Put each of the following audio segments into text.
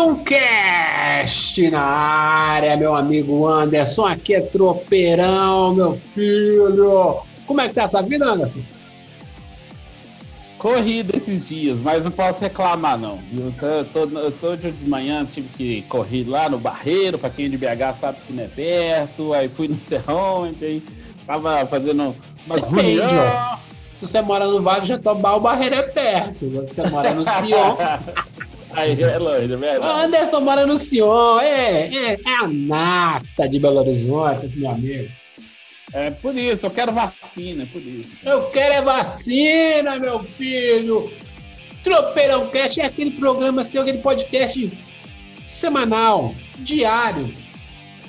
Tropeirão Cast na área, meu amigo Anderson. Aqui é Tropeirão, meu filho. Como é que tá essa vida, Anderson? Corrida esses dias, mas não posso reclamar, não. Eu tô, eu tô de manhã, tive que correr lá no Barreiro, para quem é de BH sabe que não é perto. Aí fui no Serrão, aí tava fazendo umas reuniões. Se você mora no Vale de Jatobá, o Barreiro é perto. Se você mora no Sion. Aí é longe, é verdade. Anderson mora no Sion, é, é, é a nata de Belo Horizonte, meu amigo. É por isso, eu quero vacina, é por isso. Eu quero é vacina, meu filho. Tropeirão Cast é aquele programa seu, aquele podcast semanal, diário,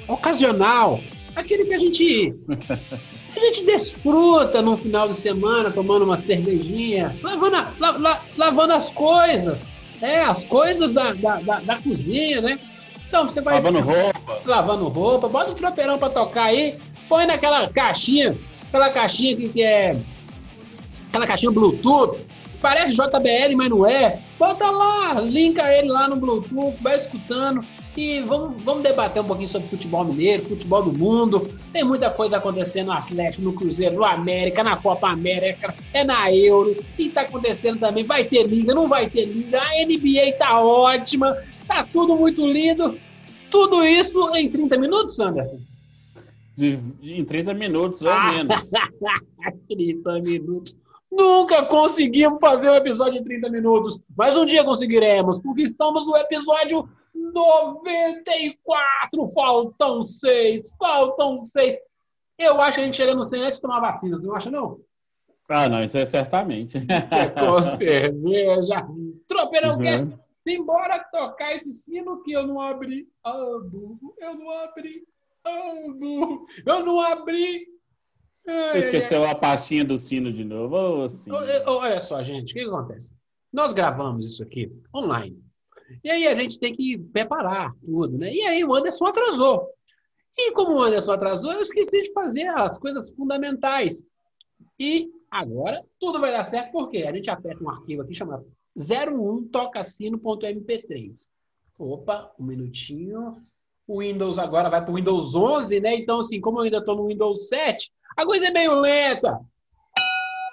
ocasional, aquele que a gente a gente desfruta no final de semana, tomando uma cervejinha, lavando, a, la, la, lavando as coisas, é, as coisas da, da, da, da cozinha, né? Então você vai. Lavando roupa. Lavando roupa, bota o tropeirão pra tocar aí, põe naquela caixinha, aquela caixinha que, que é. Aquela caixinha Bluetooth, parece JBL, mas não é. Bota lá, linka ele lá no Bluetooth, vai escutando. E vamos, vamos debater um pouquinho sobre futebol mineiro, futebol do mundo. Tem muita coisa acontecendo no Atlético, no Cruzeiro, no América, na Copa América, é na Euro. E tá acontecendo também. Vai ter liga, não vai ter liga. A NBA tá ótima, tá tudo muito lindo. Tudo isso em 30 minutos, Anderson? De, de, em 30 minutos, ou menos. 30 minutos. Nunca conseguimos fazer um episódio em 30 minutos, mas um dia conseguiremos, porque estamos no episódio 94. Faltam seis, faltam seis. Eu acho que a gente chega no 100 antes de tomar vacina, você não acha, não? Ah, não, isso é certamente. Isso é com cerveja. Tropeirão uhum. quer embora tocar esse sino que eu não abri. Eu não abri. Eu não abri. Ai, Esqueceu ai, a pastinha do sino de novo. Oh, Olha só, gente, o que acontece? Nós gravamos isso aqui online. E aí a gente tem que preparar tudo, né? E aí o Anderson atrasou. E como o Anderson atrasou, eu esqueci de fazer as coisas fundamentais. E agora tudo vai dar certo, porque a gente aperta um arquivo aqui chamado 01tocacino.mp3. Opa, um minutinho. O Windows agora vai para o Windows 11, né? Então, assim, como eu ainda estou no Windows 7, a coisa é meio lenta.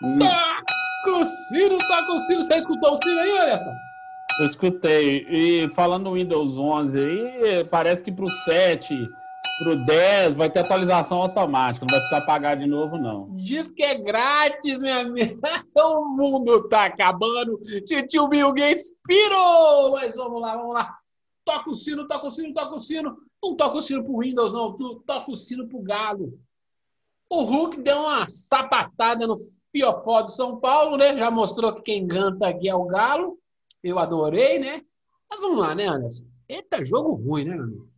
Hum. Toca o sino, toca o sino. Você escutou o sino aí, olha só? Eu escutei. E falando no Windows 11 aí, parece que para o 7, para o 10, vai ter atualização automática. Não vai precisar pagar de novo, não. Diz que é grátis, minha amiga. o mundo tá acabando. Tio Bill Gates pirou. Mas vamos lá, vamos lá. Toca o sino, toca o sino, toca o sino. Não toca o sino pro Windows, não. Toca o sino pro Galo. O Hulk deu uma sapatada no fiofó do São Paulo, né? Já mostrou que quem canta aqui é o Galo. Eu adorei, né? Mas vamos lá, né, Anderson? Eita, jogo ruim, né, amigo?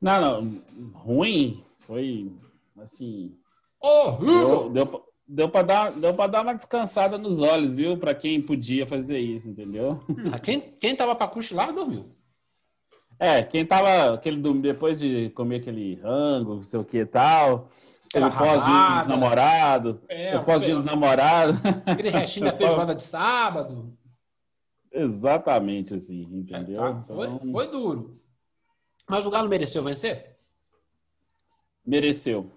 Não, não. Ruim foi, assim... Horrível! Deu, deu, deu para dar, deu pra dar uma descansada nos olhos, viu? Para quem podia fazer isso, entendeu? Hum, quem, quem tava para cochilar, dormiu. É, quem tava aquele depois de comer aquele rango, não sei o que e tal, aquele pós-dia dos namorados, é, pós-dia dos namorados. Aquele restinho da feijoada de sábado. Exatamente assim, entendeu? É, tá. foi, então... foi duro. Mas o Galo mereceu vencer? Mereceu.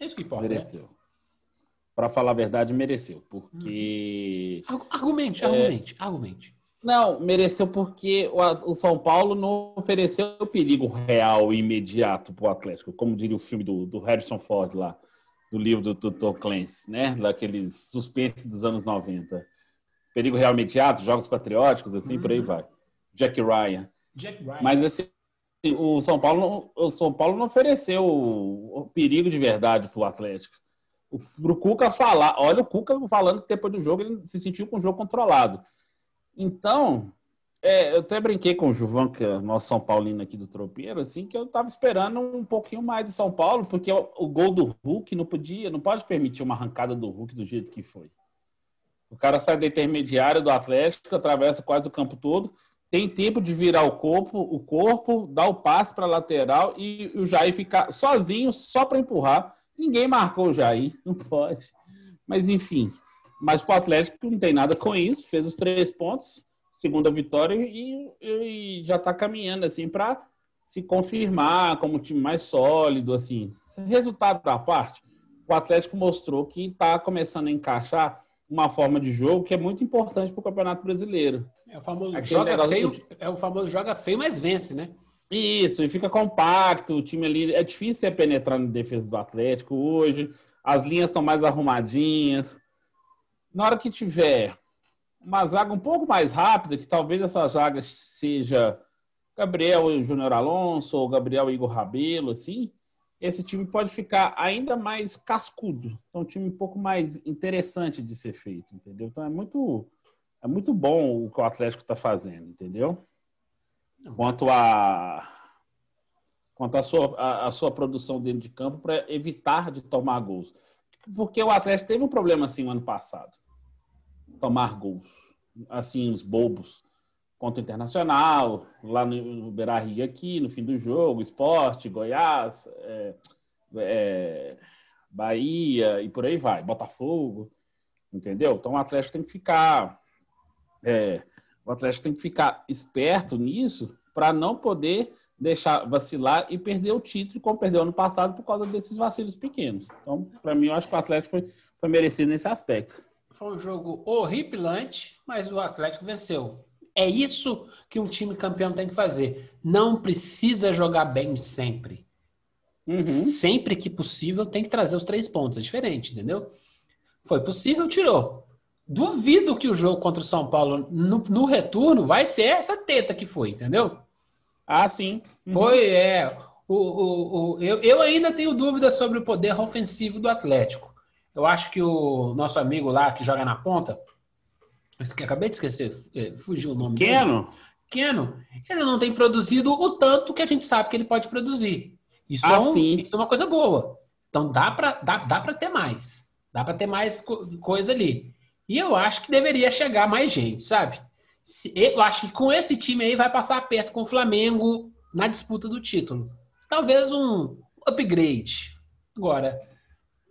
É isso que importa. Né? Mereceu. Né? Para falar a verdade, mereceu. Porque. Argumente, é... argumente, argumente. Não, mereceu porque o São Paulo não ofereceu perigo real e imediato para o Atlético, como diria o filme do, do Harrison Ford lá, do livro do, Tom Clancy, né? Daqueles suspense dos anos 90. Perigo Real Imediato, Jogos Patrióticos, assim, uhum. por aí uhum. vai. Jack Ryan. Jack Ryan. Mas assim, o São Paulo, o São Paulo não ofereceu o perigo de verdade para o Atlético. Para o Cuca falar, olha o Cuca falando que depois do jogo ele se sentiu com o jogo controlado. Então, é, eu até brinquei com o Juvan, que é o nosso São Paulino aqui do Tropeiro, assim, que eu tava esperando um pouquinho mais de São Paulo, porque o, o, gol do Hulk não podia, não pode permitir uma arrancada do Hulk do jeito que foi. O cara sai da intermediária do Atlético, atravessa quase o campo todo, tem tempo de virar o corpo, o corpo, dar o passe para lateral e o Jair ficar sozinho só para empurrar. Ninguém marcou o Jair, não pode. Mas enfim, mas o Atlético não tem nada com isso, fez os três pontos segunda vitória e, e já está caminhando assim para se confirmar como um time mais sólido, assim. Resultado da parte, o Atlético mostrou que está começando a encaixar uma forma de jogo que é muito importante para o Campeonato Brasileiro. É o famoso joga feio, do... é o famoso joga feio, mas vence, né? Isso, e fica compacto, o time ali é difícil você penetrar na defesa do Atlético hoje. As linhas estão mais arrumadinhas. Na hora que tiver uma zaga um pouco mais rápida, que talvez essa zaga seja Gabriel Júnior Alonso ou Gabriel Igor Rabelo, assim, esse time pode ficar ainda mais cascudo. Então, um time um pouco mais interessante de ser feito, entendeu? Então, é muito, é muito bom o que o Atlético está fazendo, entendeu? Quanto a quanto à sua, a, a, sua produção dentro de campo para evitar de tomar gols. Porque o Atlético teve um problema assim no ano passado tomar gols, assim, os bobos. Contra o Internacional, lá no Beira Rio aqui, no fim do jogo, Esporte, Goiás, é, é, Bahia e por aí vai, Botafogo, entendeu? Então o Atlético tem que ficar, é, o Atlético tem que ficar esperto nisso para não poder deixar vacilar e perder o título como perdeu ano passado por causa desses vacilos pequenos. Então, para mim, eu acho que o Atlético foi, foi merecido nesse aspecto. Foi um jogo horripilante, mas o Atlético venceu. É isso que um time campeão tem que fazer. Não precisa jogar bem sempre. Uhum. Sempre que possível, tem que trazer os três pontos. É diferente, entendeu? Foi possível, tirou. Duvido que o jogo contra o São Paulo no, no retorno vai ser essa teta que foi, entendeu? Ah, sim. Uhum. Foi, é. O, o, o, eu, eu ainda tenho dúvidas sobre o poder ofensivo do Atlético. Eu acho que o nosso amigo lá que joga na ponta, acabei de esquecer, é, fugiu o nome Keno. dele. Keno. Ele não tem produzido o tanto que a gente sabe que ele pode produzir. Isso, ah, é, um, isso é uma coisa boa. Então dá para dá, dá ter mais. Dá para ter mais co coisa ali. E eu acho que deveria chegar mais gente, sabe? Eu acho que com esse time aí vai passar perto com o Flamengo na disputa do título. Talvez um upgrade. Agora,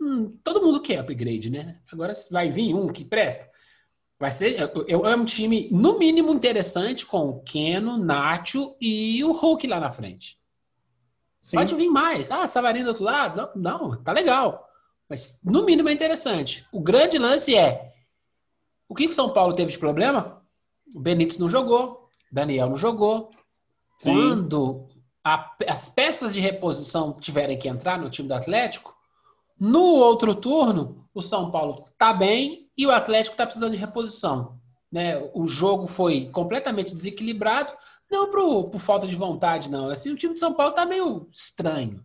Hum, todo mundo quer upgrade, né? Agora vai vir um que presta. Vai ser. Eu, amo um time, no mínimo, interessante com o Keno, Nacho e o Hulk lá na frente. Sim. Pode vir mais. Ah, Savarino do outro lado? Não, não, tá legal. Mas no mínimo é interessante. O grande lance é: o que o São Paulo teve de problema? O Benítez não jogou, Daniel não jogou. Sim. Quando a, as peças de reposição tiverem que entrar no time do Atlético, no outro turno, o São Paulo está bem e o Atlético está precisando de reposição. Né? O jogo foi completamente desequilibrado, não por, por falta de vontade, não. Assim, o time de São Paulo está meio estranho.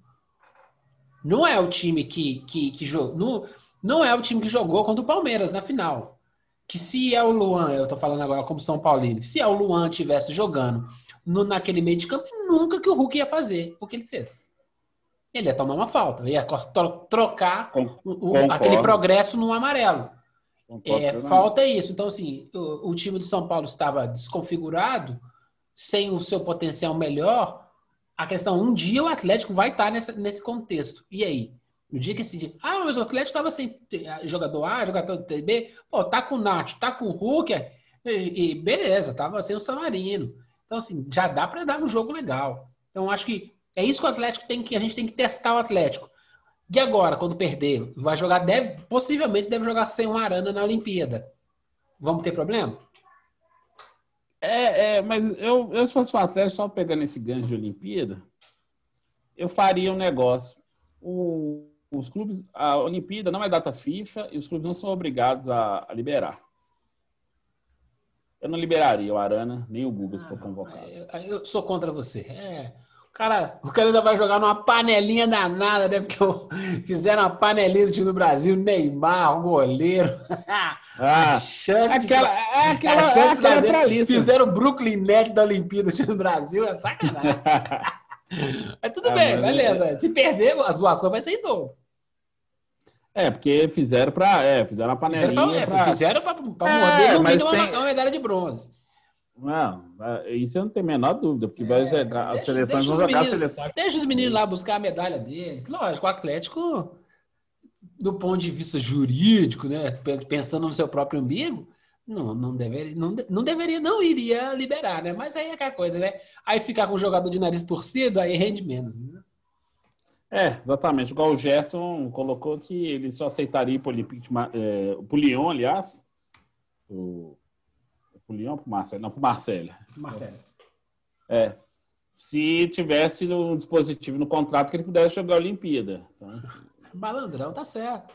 Não é o time que, que, que jogou. Não, não é o time que jogou contra o Palmeiras na final. Que se é o Luan, eu estou falando agora como São Paulino, se é o Luan tivesse jogando no, naquele meio de campo, nunca que o Hulk ia fazer o que ele fez ele ia tomar uma falta, ia trocar o, aquele progresso no amarelo. É, falta isso. Então, assim, o, o, time do São Paulo estava desconfigurado, sem o seu potencial melhor. A questão, um dia o Atlético vai estar nessa, nesse contexto. E aí? No dia que esse dia, ah, mas o Atlético estava sem jogador A, jogador B, pô, tá com o Nacho, tá com o Hulk, e, e beleza, tava sem o Samarino. Então, assim, já dá para dar um jogo legal. Então, acho que é isso que o Atlético tem que. A gente tem que testar o Atlético. E agora, quando perder, vai jogar, deve, possivelmente deve jogar sem uma arana na Olimpíada. Vamos ter problema? É, é mas eu, eu, se fosse o Atlético, só pegando esse gancho de Olimpíada, eu faria um negócio. O, os clubes, a Olimpíada não é data FIFA e os clubes não são obrigados a, a liberar. Eu não liberaria o Arana nem o Guga se for ah, convocado. Eu, eu, sou contra você. É, cara, o cara ainda vai jogar numa panelinha danada, né? Porque fizeram uma panelinha do time do Brasil, Neymar, o goleiro. Ah, a chance aquela, de, é aquela, a chance é aquela fazer, Fizeram o Brooklyn Nets da Olimpíada do time do Brasil, é sacanagem. Mas tudo ah, bem, beleza. É... Se perder, a zoação vai ser em dobro. É, porque fizeram para, é, fizeram a panelinha. Fizeram para é, morder mínimo tem... uma, uma medalha de bronze. Não, é, isso eu não tenho a menor dúvida, porque é, vai jogar, as seleções vão jogar meninos, seleções. Deixa os meninos lá buscar a medalha deles. Lógico, o Atlético, do ponto de vista jurídico, né, pensando no seu próprio umbigo, não, não, deveria, não, não deveria, não iria liberar, né? Mas aí é aquela coisa, né? Aí ficar com o jogador de nariz torcido, aí rende menos, né? É, exatamente. Igual o Gerson colocou que ele só aceitaria o Olympique, é, o Lyon, aliás, o Pro Lyon ou pro Marcelo? Não, pro Marcelo. Marcelo. É. Se tivesse um dispositivo no contrato que ele pudesse jogar a Olimpíada. Então, assim... Malandrão, tá certo.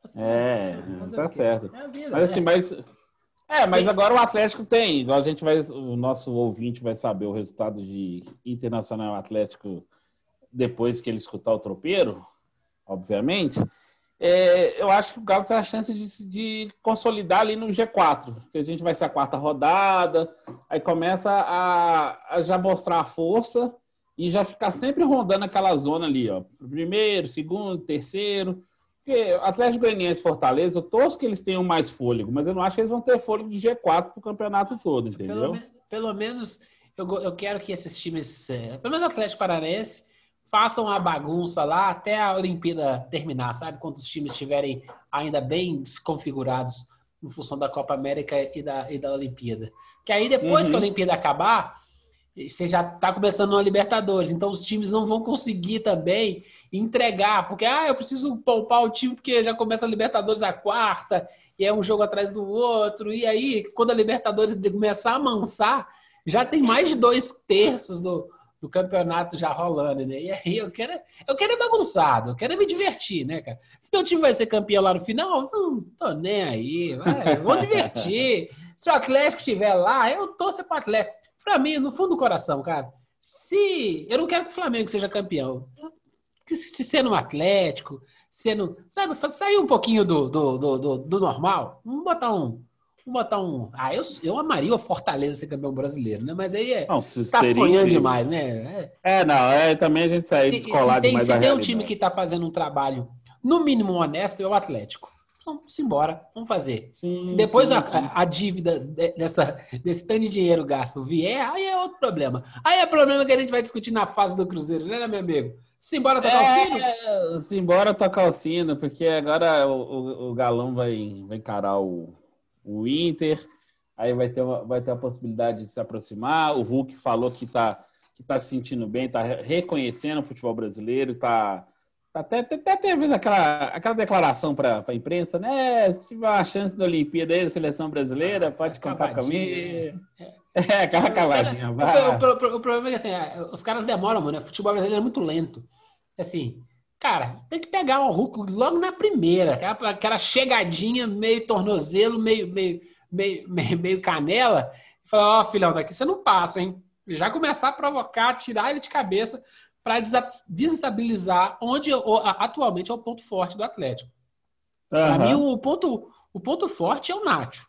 Tá certo. É, tá certo. É vida, mas assim, né? mas. É, mas agora o Atlético tem. A gente vai, o nosso ouvinte vai saber o resultado de Internacional Atlético depois que ele escutar o tropeiro, obviamente é, eu acho que o Galo tem a chance de, de, consolidar ali no G4, que a gente vai ser a quarta rodada, aí começa a, a, já mostrar a força e já ficar sempre rondando aquela zona ali, ó. Primeiro, segundo, terceiro. Porque Atlético Goianiense e Fortaleza, eu torço que eles tenham mais fôlego, mas eu não acho que eles vão ter fôlego de G4 para o campeonato todo, entendeu? Pelo, pelo menos eu, eu, quero que esses times, é, pelo menos o Atlético Paranaense, façam a bagunça lá até a Olimpíada terminar, sabe? Quando os times estiverem ainda bem desconfigurados em função da Copa América e da, e da Olimpíada. Que aí depois uhum. que a Olimpíada acabar, você já está começando na Libertadores, então os times não vão conseguir também entregar, porque ah, eu preciso poupar o time porque já começa a Libertadores a quarta, e é um jogo atrás do outro, e aí quando a Libertadores começar a amansar, já tem mais de dois terços do, do campeonato já rolando, né? E aí eu quero, eu quero é bagunçado, eu quero é me divertir, né, cara? Se meu time vai ser campeão lá no final, não tô nem aí, vai, vou divertir. Se o Atlético estiver lá, eu torço para o Atlético. Para mim, no fundo do coração, cara, se eu não quero que o Flamengo seja campeão, se sendo um Atlético, sendo, sabe, sair um pouquinho do, do, do, do, do normal, vamos botar um Vou botar um. Ah, eu, eu amaria o Fortaleza ser campeão brasileiro, né? Mas aí é. Não, tá sonhando demais, né? É, é não, é também a gente sair descolado demais. Se tem um time que tá fazendo um trabalho, no mínimo honesto, é o Atlético. Então, simbora, vamos fazer. Sim, Se depois sim, a, sim. a, dívida dessa, desse tanto de dinheiro gasto vier, aí é outro problema. Aí é problema que a gente vai discutir na fase do Cruzeiro, né, meu amigo? Simbora tocar é, o sino? Simbora tocar o sino, porque agora o, o, o Galão vai, vai encarar o, o Inter, aí vai ter, uma, vai ter a possibilidade de se aproximar. O Hulk falou que está que tá se sentindo bem, está reconhecendo o futebol brasileiro, está tá até, até, até teve aquela, aquela declaração para a imprensa, né? Se tiver uma chance da Olimpíada aí da seleção brasileira, pode contar comigo. É, aquela cavadinha. O, o, o, problema é que assim, é, os caras demoram, mano. O futebol brasileiro é muito lento. Assim, Cara, tem que pegar o Hulk logo na primeira, aquela, aquela chegadinha meio tornozelo, meio, meio, meio, meio, meio canela, e falar, ó, oh, filhão, daqui você não passa, hein? Já começar a provocar, tirar ele de cabeça para desestabilizar onde atualmente é o ponto forte do Atlético. Uhum. Para mim, o ponto, o ponto forte é o Nacho.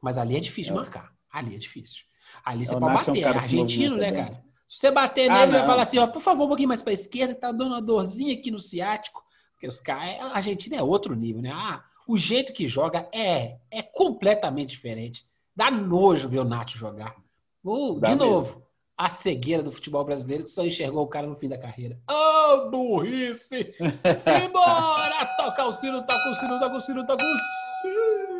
Mas ali é difícil é. marcar. Ali é difícil. Ali você é, pode bater. É, um é argentino, né, cara? Se você bater ah, nele, ah, vai falar assim, ó, por favor, um pouquinho mais para a esquerda, tá dando uma dorzinha aqui no ciático. Porque os caras, a Argentina é outro nível, né? Ah, o jeito que joga é, é completamente diferente. Dá nojo ver o Nath jogar. Uh, de novo, a cegueira do futebol brasileiro que só enxergou o cara no fim da carreira. Oh, burrice! Simbora! toca o sino, toca o sino, toca o sino, toca o sino.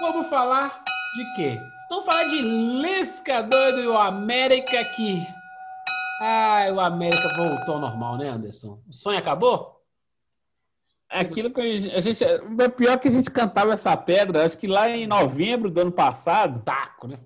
Vamos falar de quê? Falar de Lisca doido e o América que. Ai, o América voltou ao normal, né, Anderson? O sonho acabou? É aquilo que a gente. É pior que a gente cantava essa pedra, acho que lá em novembro do ano passado. Taco, né?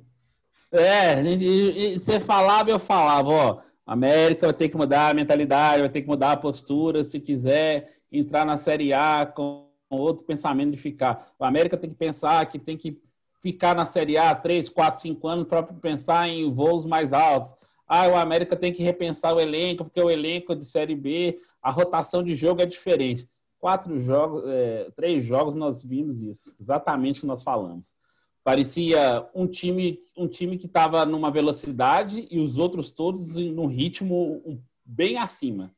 É, e, e, você falava eu falava, ó. América vai ter que mudar a mentalidade, vai ter que mudar a postura se quiser entrar na Série A com outro pensamento de ficar. O América tem que pensar que tem que ficar na Série A 3, 4, 5 anos para pensar em voos mais altos. ah, o América tem que repensar o elenco, porque o elenco de Série B, a rotação de jogo é diferente. Quatro jogos, é, três jogos nós vimos isso, exatamente o que nós falamos. Parecia um time, um time que estava numa velocidade e os outros todos num ritmo bem acima.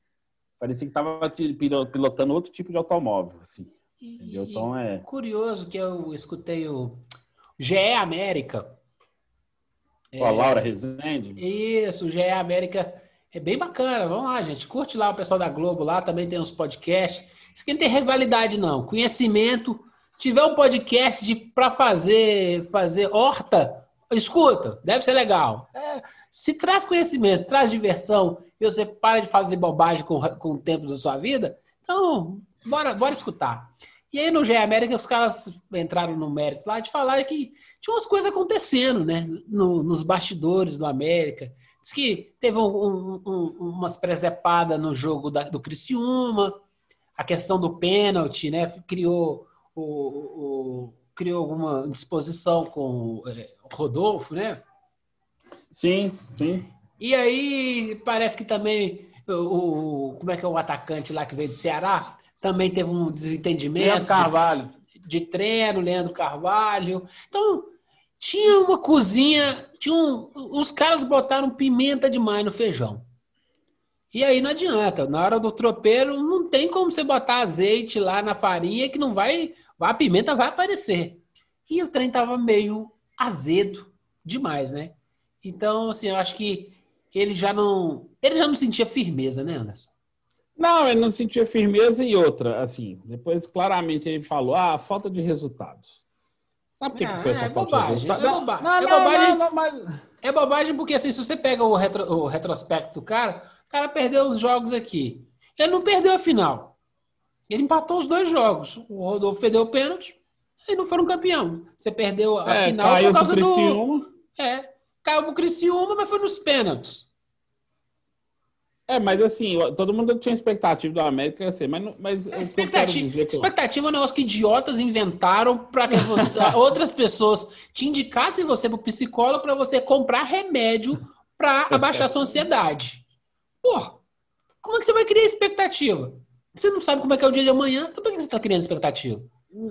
Parecia que estava pilotando outro tipo de automóvel, assim. Entendeu? Então é curioso que eu escutei o GE América. Com a Laura Rezende. Isso, GE América é bem bacana. Vamos lá, gente. Curte lá o pessoal da Globo lá, também tem uns podcasts. Isso aqui não tem rivalidade, não. Conhecimento. Tiver um podcast para fazer fazer horta, escuta, deve ser legal. É, se traz conhecimento, traz diversão e você para de fazer bobagem com, com o tempo da sua vida, então bora, bora escutar. E aí no GE América os caras entraram no mérito lá de falar que tinha umas coisas acontecendo, né? No, nos bastidores do América. Diz que teve um, um, um, umas presepadas no jogo da, do Criciúma, a questão do pênalti, né? Criou, o, o, criou alguma disposição com é, o Rodolfo, né? Sim, sim. E aí parece que também o, o como é que é o atacante lá que veio do Ceará também teve um desentendimento. Leandro Carvalho. De, de treino, Leandro Carvalho. Então, tinha uma cozinha, tinha um, os caras botaram pimenta demais no feijão. E aí não adianta, na hora do tropeiro não tem como você botar azeite lá na farinha que não vai, a pimenta vai aparecer. E o trem tava meio azedo demais, né? Então, assim, eu acho que ele já não, ele já não sentia firmeza, né, Anderson? Não, ele não sentia firmeza e outra, assim, depois claramente ele falou, ah, falta de resultados. Sabe o que, que foi essa é falta bobagem, de resultados? É, bobagem. Não, não, é bobagem. Não, não, mas... É bobagem porque, assim, se você pega o, retro, o retrospecto do cara, o cara perdeu os jogos aqui. Ele não perdeu a final. Ele empatou os dois jogos. O Rodolfo perdeu o pênalti e não foram campeão. Você perdeu a é, final por causa do... É, caiu pro Criciúma, mas foi nos pênaltis. É, mas assim, todo mundo tinha expectativa do América assim, mas, mas é, expectativa, que expectativa é um negócio que idiotas inventaram para que você, outras pessoas te indicassem você para o psicólogo para você comprar remédio para abaixar sua ansiedade. Pô, como é que você vai criar expectativa? Você não sabe como é que é o dia de amanhã, então por que você está criando expectativa?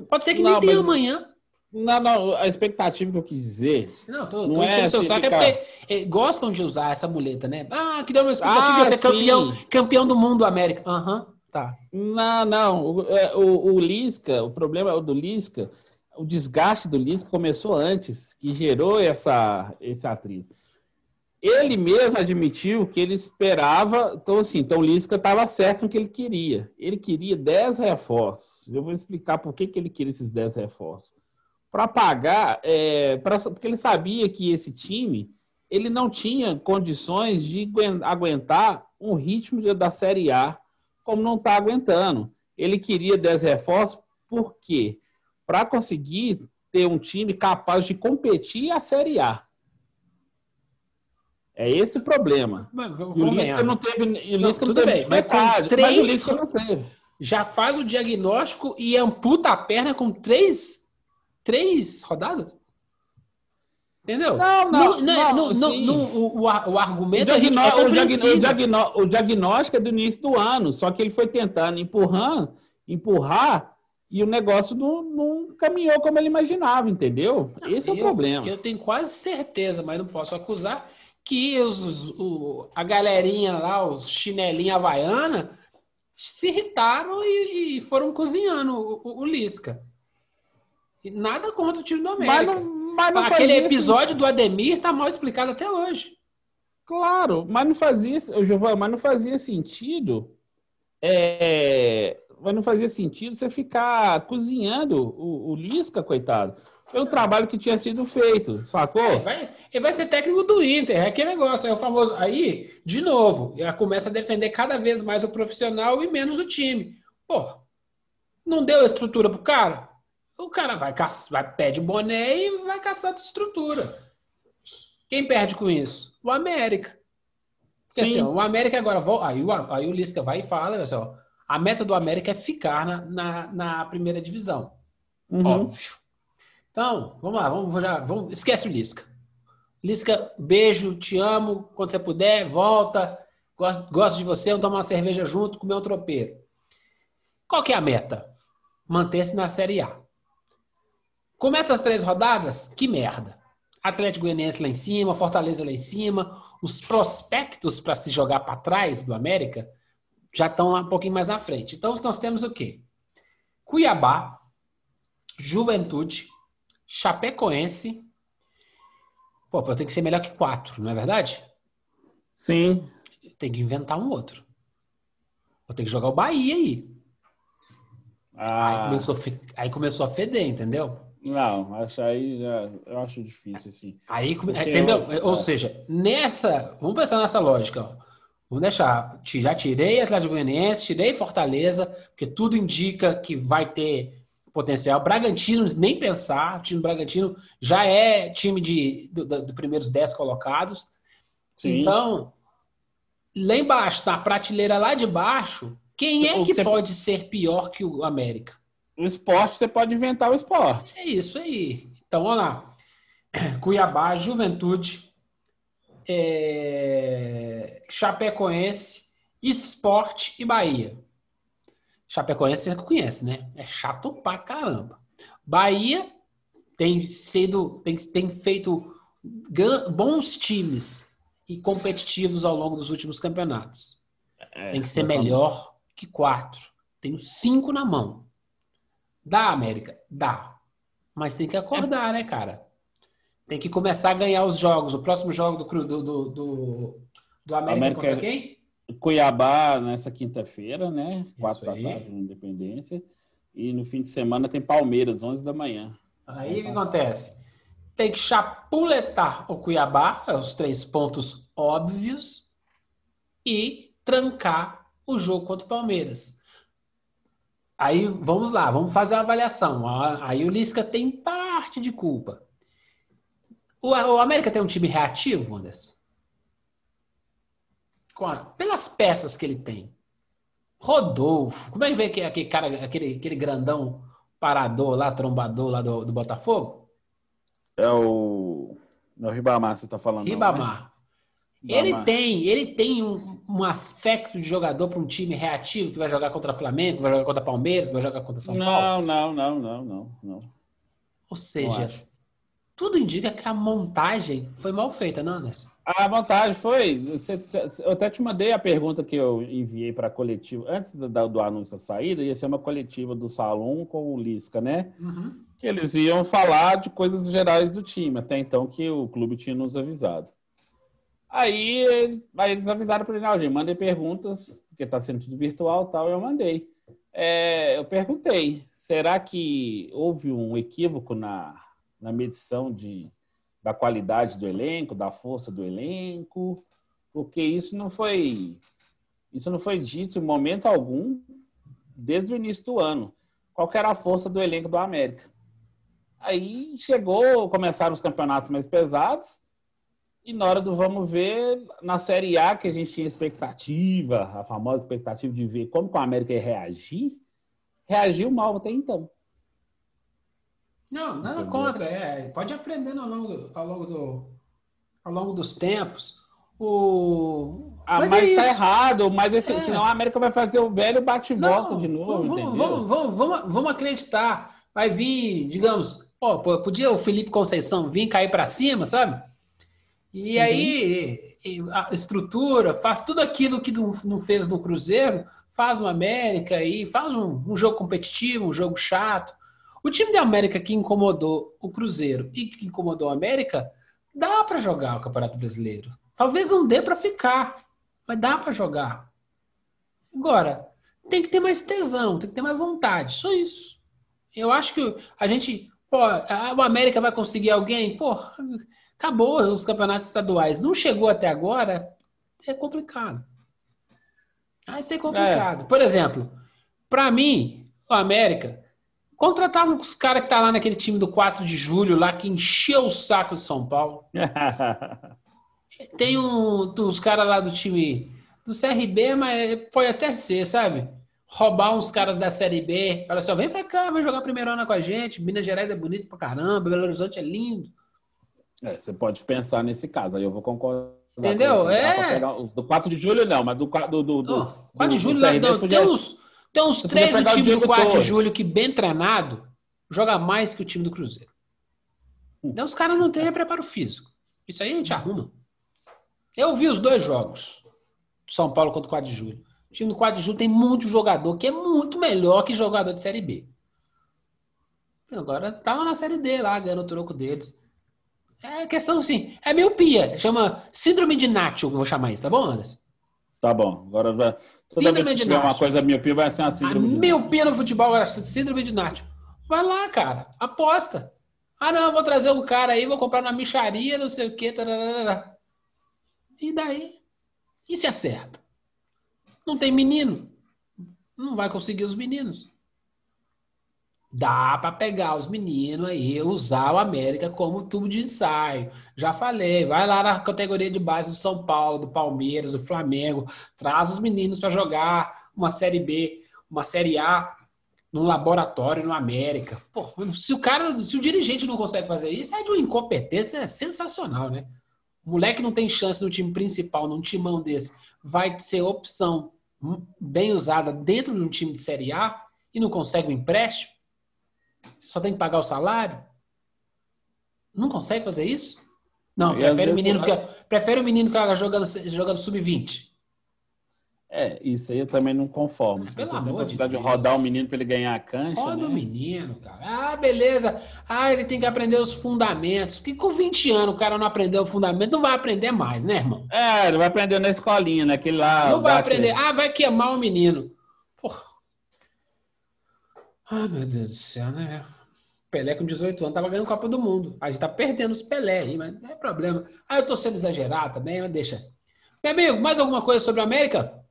Pode ser que não, nem tenha amanhã. Não, não, a expectativa que eu quis dizer. Não, tô, não tô é seu saco, ficar... é porque é, gostam de usar essa muleta, né? Ah, que deu uma expectativa ah, de ser campeão, campeão do mundo América. Aham, uhum, tá. Não, não. O, é, o, o Lisca, o problema do Lisca, o desgaste do Lisca começou antes, que gerou essa, esse atrito. Ele mesmo admitiu que ele esperava. Então, assim, então o Lisca estava certo no que ele queria. Ele queria 10 reforços. Eu vou explicar por que, que ele queria esses 10 reforços para pagar, é, pra, porque ele sabia que esse time ele não tinha condições de aguentar um ritmo da Série A como não está aguentando. Ele queria 10 reforços, por quê? Para conseguir ter um time capaz de competir a Série A. É esse o problema. Mas, o Lisca não teve. O Lisca não, não teve bem, metade, mas, três, mas o Lisca não teve. Já faz o diagnóstico e amputa a perna com três três rodadas? Entendeu? Não, não, não. não, não, não o, o, argumento o, diagnó é o, diagnó o, diagnóstico é do início do ano, só que ele foi tentando empurrar, empurrar e o negócio não, não caminhou como ele imaginava, entendeu? Esse é o problema. Eu tenho quase certeza, mas não posso acusar, que os, o, a galerinha lá, os chinelinhos havaiana, se irritaram e, e foram cozinhando o, o Lisca. Nada contra o time do América. Mas não, mas não Aquele episódio do Ademir tá mal explicado até hoje. Claro, mas não fazia, Giovanni, mas não fazia sentido. É, mas não fazia sentido você ficar cozinhando o, o Lisca, coitado, pelo trabalho que tinha sido feito, sacou? É, vai, ele vai ser técnico do Inter, é aquele negócio, é o famoso. Aí, de novo, ela começa a defender cada vez mais o profissional e menos o time. Pô, não deu estrutura pro cara? O cara vai, vai pede boné e vai caçar a estrutura. Quem perde com isso? O América. Porque, assim, o América agora. Aí o, aí o Lisca vai e fala: assim, ó, a meta do América é ficar na, na, na primeira divisão. Uhum. Óbvio. Então, vamos lá, vamos, já, vamos, esquece o Lisca. Lisca, beijo, te amo. Quando você puder, volta. Gosto, gosto de você, vamos tomar uma cerveja junto, comer um tropeiro. Qual que é a meta? Manter-se na Série A. Começa as três rodadas, que merda. Atlético Goianiense lá em cima, Fortaleza lá em cima, os prospectos para se jogar para trás do América já estão lá um pouquinho mais na frente. Então nós temos o quê? Cuiabá, Juventude, Chapecoense. Pô, tem que ser melhor que quatro, não é verdade? Sim. Tem que inventar um outro. Vou ter que jogar o Bahia aí. Ah. Aí, começou, aí começou a feder, entendeu? Não, acho aí já, eu acho difícil, assim. Aí, entendeu? Eu, Ou seja, nessa. Vamos pensar nessa lógica, ó. Vamos deixar. Já tirei Atlético Goianiense, tirei Fortaleza, porque tudo indica que vai ter potencial. Bragantino, nem pensar. O time Bragantino já é time de, do, do primeiros 10 colocados. Sim. Então, lá embaixo, na prateleira lá de baixo, quem é que pode ser pior que o América? O esporte, você pode inventar o esporte. É isso aí. Então, vamos lá. Cuiabá, Juventude, é... Chapecoense, Esporte e Bahia. Chapecoense você conhece, né? É chato pra caramba. Bahia tem sido, tem, tem feito bons times e competitivos ao longo dos últimos campeonatos. É, tem que ser melhor que quatro. Tenho cinco na mão. Dá, América? Dá. Mas tem que acordar, né, cara? Tem que começar a ganhar os jogos. O próximo jogo do, do, do, do, América, América contra quem? Cuiabá nessa quinta-feira, né? Quatro da tarde na Independência. E no fim de semana tem Palmeiras, 11 da manhã. Aí o que acontece? Tem que chapuletar o Cuiabá, é os três pontos óbvios, e trancar o jogo contra o Palmeiras. Aí vamos lá, vamos fazer uma avaliação. Aí o Lisca tem parte de culpa. O, o América tem um time reativo, Anderson? Pelas peças que ele tem. Rodolfo, como é que vê aquele, aquele cara, aquele, aquele grandão parador lá, trombador lá do, do Botafogo? É o. É o Ribamar, você tá falando. Ribamar. Não, né? Ele tem, ele tem um, um aspecto de jogador para um time reativo que vai jogar contra Flamengo, vai jogar contra Palmeiras, vai jogar contra São não, Paulo? Não, não, não, não, não. Ou seja, tudo indica que a montagem foi mal feita, não, Anderson? A montagem foi. eu até te mandei a pergunta que eu enviei para a coletiva. Antes do, do, anúncio da saída, ia ser uma coletiva do Salom com o Lisca, né? Uhum. Que eles iam falar de coisas gerais do time, até então que o clube tinha nos avisado. Aí, aí eles avisaram para ele, não, gente, mandem perguntas, porque está sendo tudo virtual tal, eu mandei. É, eu perguntei, será que houve um equívoco na, na medição de, da qualidade do elenco, da força do elenco? Porque isso não foi isso não foi dito em momento algum desde o início do ano. Qual era a força do elenco do América? Aí chegou, começaram os campeonatos mais pesados, e na hora do vamos ver, na Série A, que a gente tinha expectativa, a famosa expectativa de ver como o América ia reagir, reagiu mal até então. Não, nada Entendeu? contra. É, pode aprender ao longo, do, ao, longo do, ao longo dos tempos. O... Ah, mas, mas é tá errado, mas esse, é. senão a América vai fazer o velho bate-volta de novo. Vamos, vamos, vamos, vamos, vamos acreditar. Vai vir, digamos, ó, podia o Felipe Conceição vir cair para cima, sabe? E uhum. aí a estrutura, faz tudo aquilo que não fez no Cruzeiro, faz no América e faz um, um jogo competitivo, um jogo chato. O time da América que incomodou o Cruzeiro e que incomodou o América, dá para jogar o Campeonato Brasileiro. Talvez não dê para ficar, mas dá para jogar. Agora, tem que ter mais tesão, tem que ter mais vontade, só isso. Eu acho que a gente, pô, o América vai conseguir alguém, pô, Acabou os campeonatos estaduais. Não chegou até agora, é complicado. Vai ser complicado. É. Por exemplo, para mim, o América contratava os caras que tá lá naquele time do 4 de julho lá que encheu o saco de São Paulo. Tem um, uns caras lá do time do CRB, mas pode até ser, sabe? Roubar uns caras da Série B. Fala assim, vem pra cá, vai jogar primeiro ano com a gente. Minas Gerais é bonito pra caramba, Belo Horizonte é lindo. É, você pode pensar nesse caso, aí eu vou concordar. Entendeu? É. do 4 de julho, não, mas do, do, do, do, 4 de julho, do, não, podia, tem uns, tem uns três do time do 4 de julho que, bem treinado, joga mais que o time do Cruzeiro. Hum. Então, os caras não têm preparo físico. Isso aí a gente arruma. Eu vi os dois jogos, São Paulo contra o 4 de julho. O time do 4 de julho tem muito jogador que é muito melhor que jogador de Série B. Agora tá na Série D lá, ganhando o troco deles. É questão assim, é miopia. Chama síndrome de Nacho, vou chamar isso, tá bom, Anderson? Tá bom. Agora vai. Toda síndrome vez que tiver uma coisa miopia, vai ser uma síndrome. A de miopia no futebol era síndrome de Nacho. Vai lá, cara. Aposta. Ah, não, vou trazer um cara aí, vou comprar na micharia, não sei o quê. Tararara. E daí? E se acerta? Não tem menino. Não vai conseguir os meninos. Dá para pegar os meninos aí, usar o América como tubo de ensaio. Já falei, vai lá na categoria de base do São Paulo, do Palmeiras, do Flamengo, traz os meninos para jogar uma Série B, uma Série A num laboratório no América. Pô, se o cara, se o dirigente não consegue fazer isso, é de uma incompetência sensacional, né? O moleque não tem chance no time principal, num timão desse, vai ser opção bem usada dentro de um time de Série A e não consegue um empréstimo só tem que pagar o salário? Não consegue fazer isso? Não, prefere o, menino ficar, prefere o menino ficar jogando, jogando sub-20. É, isso aí eu também não conformo. Se você tem a possibilidade de, de rodar o menino para ele ganhar a cancha. Roda né? o menino, cara. Ah, beleza. Ah, ele tem que aprender os fundamentos. Que com 20 anos o cara não aprendeu o fundamento, não vai aprender mais, né, irmão? É, ele vai aprender na escolinha, naquele lá. Não vai aprender. Ah, vai queimar o menino. Ah, meu Deus do céu, né? Pelé com 18 anos tava ganhando Copa do Mundo. A gente tá perdendo os Pelé aí, mas não é problema. Ah, eu tô sendo exagerado também, mas deixa. Meu amigo, mais alguma coisa sobre a América?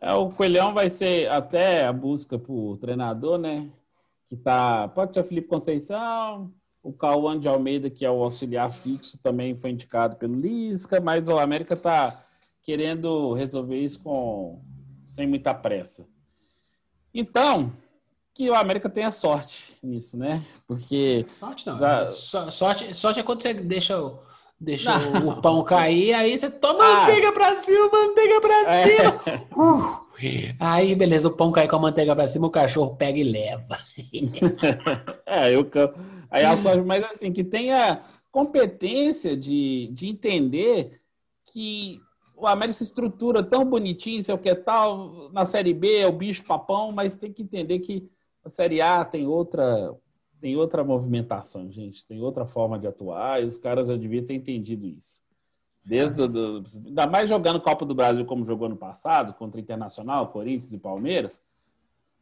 É, o Coelhão vai ser até a busca por treinador, né? Que tá. Pode ser o Felipe Conceição, o Cauã de Almeida, que é o auxiliar fixo, também foi indicado pelo Lisca, mas o América tá querendo resolver isso com sem muita pressa. Então, que o América tenha sorte nisso, né? Porque. Sorte não. Já... Sorte, sorte é quando você deixa o, deixa o pão cair, aí você toma ah. manteiga pra cima, manteiga pra é. cima. Uh. Aí, beleza, o pão cai com a manteiga pra cima, o cachorro pega e leva. é, eu. Aí a sorte, mas assim, que tenha competência de, de entender que o América se estrutura tão bonitinho, sei o que tal, na Série B é o bicho papão, mas tem que entender que a Série A tem outra, tem outra movimentação, gente. Tem outra forma de atuar e os caras já deviam ter entendido isso. Desde do, ainda mais jogando Copa do Brasil como jogou no passado, contra Internacional, Corinthians e Palmeiras,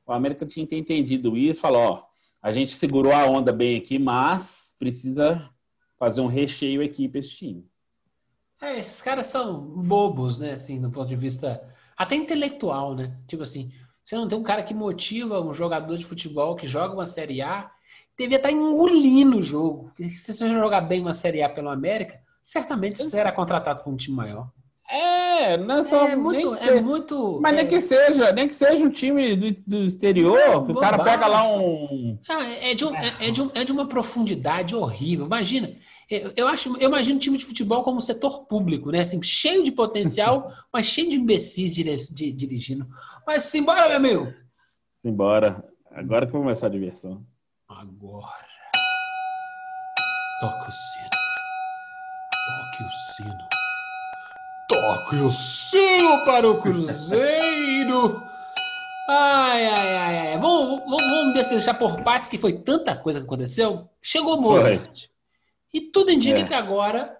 o América tinha que ter entendido isso, falou, ó, a gente segurou a onda bem aqui, mas precisa fazer um recheio aqui para esse time. É, esses caras são bobos, né, assim, do ponto de vista até intelectual, né? Tipo assim, você não tem um cara que motiva um jogador de futebol que joga uma Série A, devia estar engolindo o jogo. Se você jogar bem uma Série A pelo América, certamente você será contratado com um time maior. É, não é só é muito, é muito. Mas é... nem que seja, nem que seja um time do, do exterior, é, o cara pega lá um. Ah, é, de um, é, é, de um, é de uma profundidade horrível. Imagina, eu, acho, eu imagino um time de futebol como um setor público, né? Assim, cheio de potencial, mas cheio de imbecis dirigindo. Mas simbora, meu amigo! Simbora. Agora que vai começar a diversão. Agora. Toca o sino. Toque o sino. Toque o sino para o Cruzeiro! Ai, ai, ai, ai. Vamos, vamos, vamos deixar por partes que foi tanta coisa que aconteceu. Chegou Mozart. Foi. E tudo indica é. que agora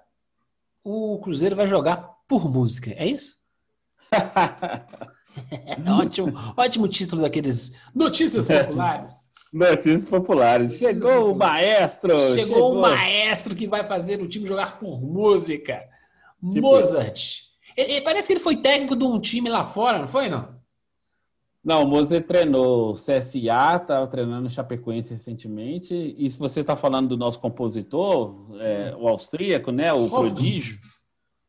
o Cruzeiro vai jogar por música. É isso? ótimo, ótimo título daqueles Notícias Populares. Notícias Populares. Chegou o maestro. Chegou, chegou, o maestro que vai fazer o time jogar por música. Tipo Mozart. Ele, parece que ele foi técnico de um time lá fora, não foi, não? Não, o Moser treinou CSA, estava treinando Chapecoense recentemente. E se você está falando do nosso compositor, é, o austríaco, né, o Wolfgang. prodígio,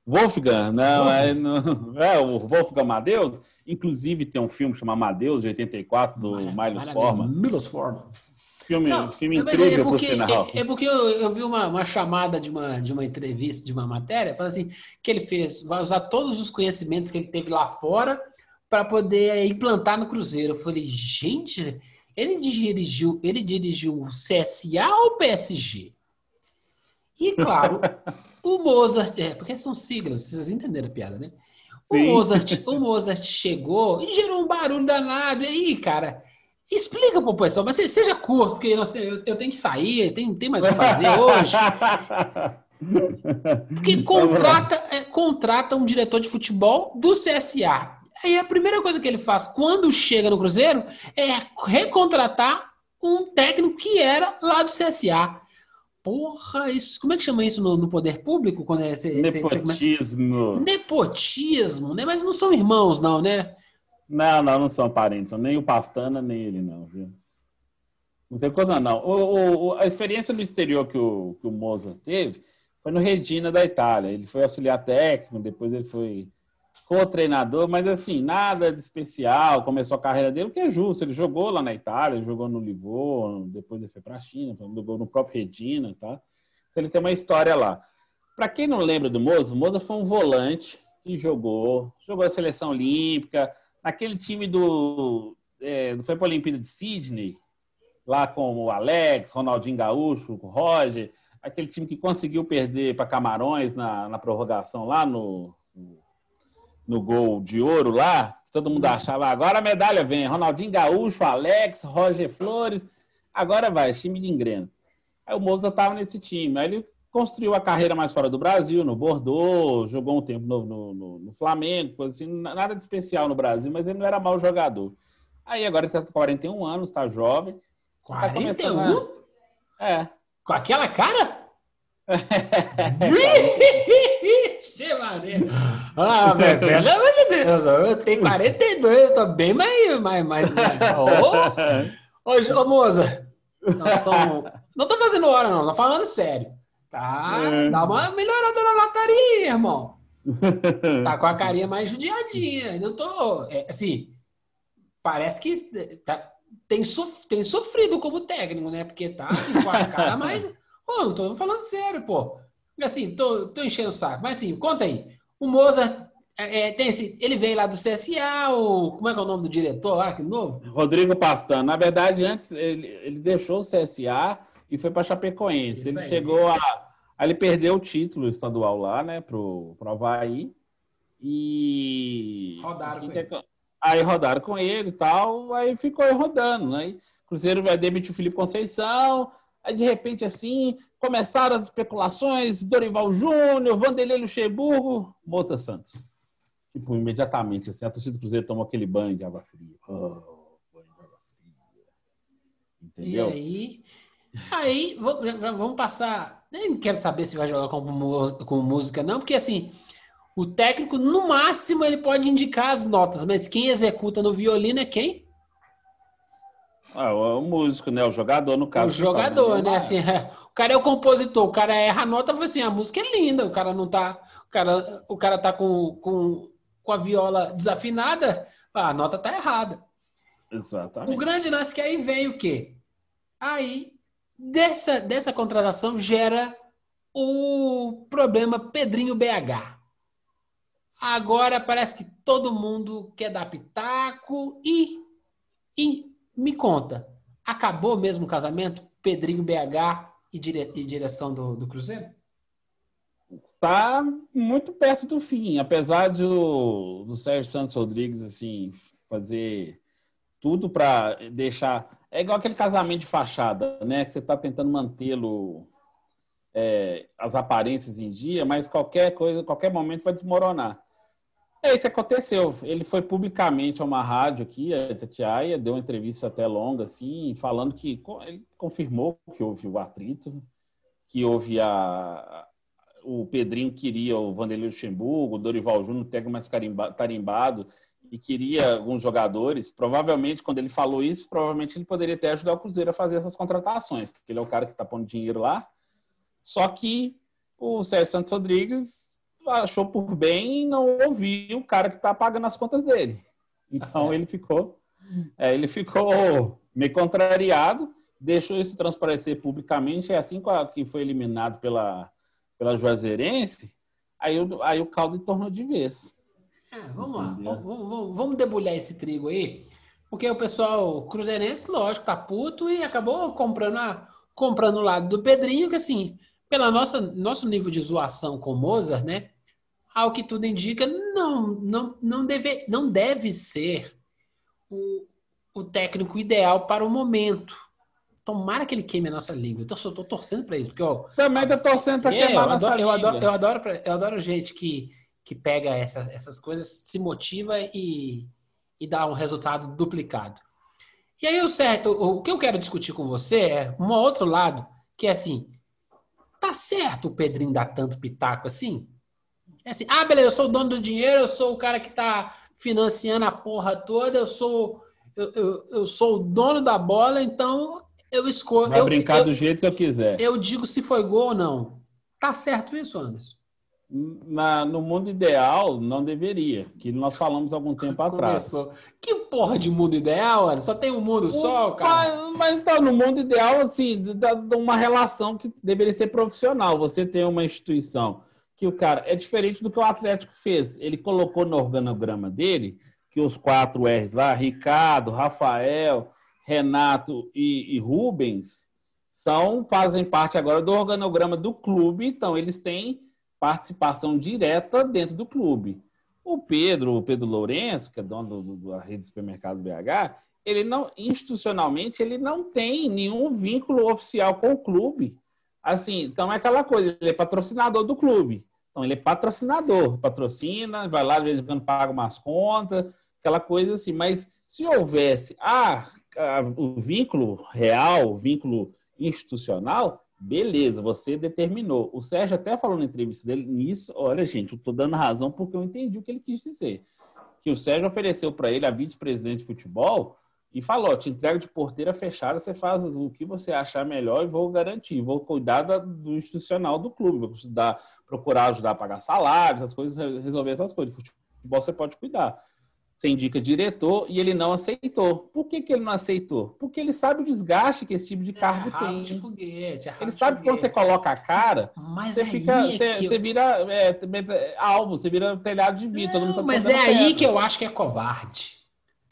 Wolfgang, não, é, não, é o Wolfgang Amadeus. Inclusive tem um filme chamado Amadeus, de 84, do Milos Forma. Milos Forma. Filme, não, filme incrível, é porque, por sinal. É, é porque eu, eu, vi uma, uma chamada de uma, de uma entrevista, de uma matéria, falando assim, que ele fez, vai usar todos os conhecimentos que ele teve lá fora para poder implantar no Cruzeiro. Eu falei, gente, ele dirigiu, ele dirigiu o CSA ou o PSG? E claro, o Mozart, é, porque são siglas, vocês entenderam a piada, né? O Mozart, o Mozart chegou e gerou um barulho danado. E aí, cara, explica pro pessoal, mas seja curto, porque eu tenho que sair, tem, tem mais o que fazer hoje. Porque contrata, é, contrata um diretor de futebol do CSA. Aí a primeira coisa que ele faz quando chega no Cruzeiro é recontratar um técnico que era lá do CSA. Porra, isso, como é que chama isso no, no poder público? Quando é, cê, Nepotismo. Cê, Nepotismo, né? Mas não são irmãos, não, né? Não, não, não são parentes. Nem o Pastana, nem ele, não, viu? Não tem coisa, não. O, o, a experiência no exterior que o, que o Mozart teve foi no Regina da Itália. Ele foi auxiliar técnico, depois ele foi co-treinador, mas assim, nada de especial. Começou a carreira dele, o que é justo. Ele jogou lá na Itália, jogou no Livorno, depois ele foi para a China, jogou no próprio Regina, tá? Então ele tem uma história lá. Para quem não lembra do Moza, o Moza foi um volante que jogou, jogou a seleção olímpica, naquele time do, é, foi para a Olimpíada de Sydney, lá com o Alex, Ronaldinho Gaúcho, o Roger, aquele time que conseguiu perder para Camarões na, na prorrogação lá no, no gol de ouro lá, todo mundo achava, agora a medalha vem, Ronaldinho Gaúcho, Alex, Roger Flores, agora vai, time de engrena. Aí o Moza estava nesse time, aí ele construiu a carreira mais fora do Brasil, no Bordeaux, jogou um tempo no, no, no, no Flamengo, coisa assim, nada de especial no Brasil, mas ele não era mau jogador. Aí agora ele está com 41 anos, está jovem. 41? Tá a... É. Com aquela cara? Vixe, Maria. Ah, velho, pelo amor de Deus, eu tenho 42, eu tô bem mais. mais, mais, mais. Ô, ô, ô, moça, somos... não tô fazendo hora, não, tô falando sério. Tá? É. Dá uma melhorada na lataria, irmão. Tá com a carinha mais judiadinha. Não tô. É, assim, parece que tá, tem, sof, tem sofrido como técnico, né? Porque tá com a cara mais. Pô, não tô falando sério, pô. Assim, tô, tô enchendo o saco. Mas assim, conta aí. O Mozart é, é, tem esse, ele veio lá do CSA, o, como é que é o nome do diretor lá, que novo? Rodrigo Pastano. Na verdade, antes ele, ele deixou o CSA e foi para Chapecoense. Isso ele aí. chegou a. Aí ele perdeu o título estadual lá, né, pro, pro Havaí. E. Rodaram com ele. Aí rodaram com ele e tal, aí ficou rodando, né? Cruzeiro vai demitir o Felipe Conceição, aí de repente assim, começaram as especulações, Dorival Júnior, Vanderlei Luxemburgo, Moça Santos. Tipo, imediatamente, assim, a torcida do Cruzeiro tomou aquele banho de água fria. Oh, banho de água fria. Entendeu? E aí, aí vamos passar. Nem quero saber se vai jogar com, com música, não, porque assim, o técnico, no máximo, ele pode indicar as notas, mas quem executa no violino é quem? Ah, o músico, né? O jogador, no caso. O jogador, né? Assim, é, o cara é o compositor, o cara erra a nota, assim, a música é linda, o cara não tá. O cara, o cara tá com, com, com a viola desafinada, a nota tá errada. Exatamente. O grande lance que aí vem o quê? Aí, dessa, dessa contratação gera o problema Pedrinho BH. Agora parece que todo mundo quer dar pitaco e, e me conta, acabou mesmo o casamento? Pedrinho BH e, dire, e direção do, do Cruzeiro? Tá muito perto do fim, apesar do, do Sérgio Santos Rodrigues assim fazer tudo para deixar é igual aquele casamento de fachada, né? Que você está tentando mantê-lo é, as aparências em dia, mas qualquer coisa, qualquer momento vai desmoronar. É isso aconteceu. Ele foi publicamente a uma rádio aqui, a Tatiaia, deu uma entrevista até longa, assim, falando que ele confirmou que houve o atrito, que houve a. O Pedrinho queria o Vanderlei Luxemburgo, o Dorival Júnior pega mais tarimbado e queria alguns jogadores. Provavelmente, quando ele falou isso, provavelmente ele poderia até ajudar o Cruzeiro a fazer essas contratações, porque ele é o cara que está pondo dinheiro lá. Só que o Sérgio Santos Rodrigues achou por bem não ouvir o cara que está pagando as contas dele. Então tá ele ficou, é, ele ficou meio contrariado deixou isso transparecer publicamente, é assim que foi eliminado pela, pela Juazeirense, aí, aí o caldo tornou de vez. É, vamos lá, vamos, vamos, vamos debulhar esse trigo aí, porque o pessoal cruzeirense, lógico, tá puto e acabou comprando, a, comprando o lado do Pedrinho, que assim, pela nossa nosso nível de zoação com Mozart, né, ao que tudo indica, não, não, não, deve, não deve ser o, o técnico ideal para o momento. Tomara que ele queime a nossa língua. Eu tô, tô torcendo para isso. Porque, ó, Também tô torcendo para é, queimar a nossa eu língua. Adoro, eu, adoro, eu adoro gente que, que pega essas, essas coisas, se motiva e, e dá um resultado duplicado. E aí, o certo, o, o que eu quero discutir com você é um outro lado, que é assim, tá certo o Pedrinho dar tanto pitaco assim? É assim, ah, beleza, eu sou o dono do dinheiro, eu sou o cara que tá financiando a porra toda, eu sou eu, eu, eu sou o dono da bola, então eu escolho. Vai eu, brincar eu, do jeito que eu quiser. Eu digo se foi gol ou não. Tá certo isso, Anderson? Na, no mundo ideal, não deveria, que nós falamos algum tempo atrás. Que porra de mundo ideal, Anderson? Só tem um mundo só, cara? Mas, mas tá, no mundo ideal, assim, de uma relação que deveria ser profissional. Você tem uma instituição que o cara é diferente do que o Atlético fez. Ele colocou no organograma dele que os quatro R's lá, Ricardo, Rafael, Renato e, e Rubens, são fazem parte agora do organograma do clube, então eles têm participação direta dentro do clube. O Pedro, o Pedro Lourenço, que é dono do, da rede de supermercado BH, ele não institucionalmente ele não tem nenhum vínculo oficial com o clube. Assim, então é aquela coisa, ele é patrocinador do clube. Então, ele é patrocinador, patrocina, vai lá, de vez em quando paga umas contas, aquela coisa assim. Mas se houvesse ah, o vínculo real, o vínculo institucional, beleza, você determinou. O Sérgio até falou na entrevista dele nisso, olha, gente, eu estou dando razão porque eu entendi o que ele quis dizer. Que o Sérgio ofereceu para ele a vice-presidente de futebol e falou: te entrega de porteira fechada, você faz o que você achar melhor e vou garantir, vou cuidar do institucional do clube, vou estudar, procurar ajudar a pagar salários, essas coisas, resolver essas coisas. Futebol você pode cuidar. Você indica diretor e ele não aceitou. Por que, que ele não aceitou? Porque ele sabe o desgaste que esse tipo de é, cargo é, tem. De foguete, é ele sabe que quando você coloca a cara, mas você fica, é você, você vira é, alvo, você vira telhado de vidro. Tá mas é aí que eu acho que é covarde.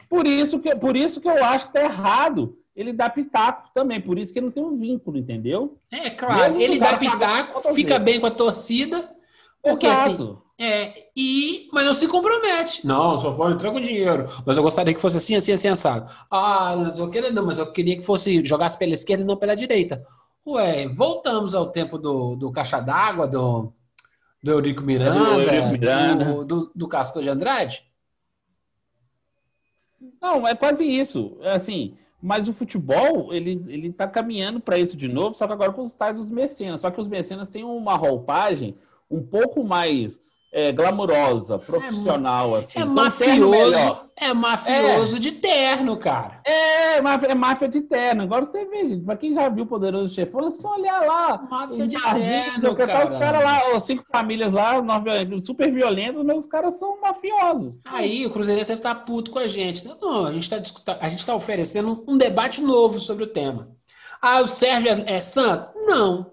Por isso que, por isso que eu acho que tá errado ele dá pitaco também, por isso que ele não tem um vínculo, entendeu? É, claro, Mesmo ele dá pitaco, fica bem com a torcida, porque assim, Exato. assim, é, e, mas não se compromete. Não, só vou entrar com dinheiro, mas eu gostaria que fosse assim, assim, assim, assado. Ah, não, queria, não, mas eu queria que fosse, jogasse pela esquerda e não pela direita. Ué, voltamos ao tempo do, do caixa d'água, do, do Eurico Miranda, do, Eurico Miranda. Do, do, do Castor de Andrade? Não, é quase isso. É assim, mas o futebol, ele, ele tá caminhando para isso de novo, só que agora com os tais dos mecenas. Só que os mecenas têm uma roupagem um pouco mais é, glamurosa, profissional, é, assim. É mafioso, é mafioso é. de terno, cara. É, é máfia de terno. Agora você vê, gente, pra quem já viu o Poderoso Chefão, é só olhar lá. Máfia os de terno, cara. Os caras lá, as cinco famílias lá, super violentas, mas os caras são mafiosos. Aí o Cruzeiro deve estar puto com a gente. Não, a gente está a gente tá oferecendo um debate novo sobre o tema. Ah, o Sérgio é, é santo? Não.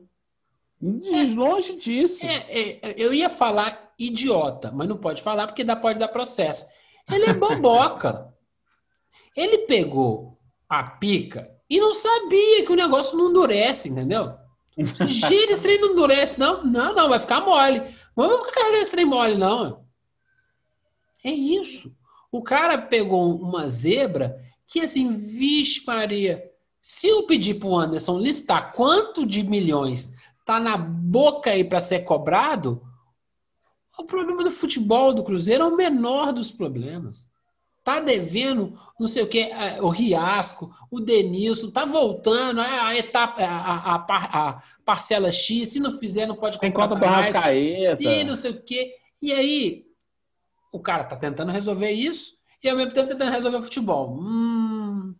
Longe disso. É, é, eu ia falar idiota, mas não pode falar porque dá, pode dar processo. Ele é boboca. Ele pegou a pica e não sabia que o negócio não endurece, entendeu? Gira, esse trem não endurece, não? Não, não, vai ficar mole. Mas não vai ficar carregando esse trem mole, não. É isso. O cara pegou uma zebra que, assim, vixe, Maria. Se eu pedir pro Anderson listar quanto de milhões tá na boca aí para ser cobrado, o problema do futebol do Cruzeiro é o menor dos problemas. Tá devendo, não sei o que, é, o Riasco, o Denilson, tá voltando é, a etapa, a, a, a, a parcela X, se não fizer, não pode comprar. Enquanto mais, se não sei o que. E aí, o cara tá tentando resolver isso e ao mesmo tempo tentando resolver o futebol. Hum,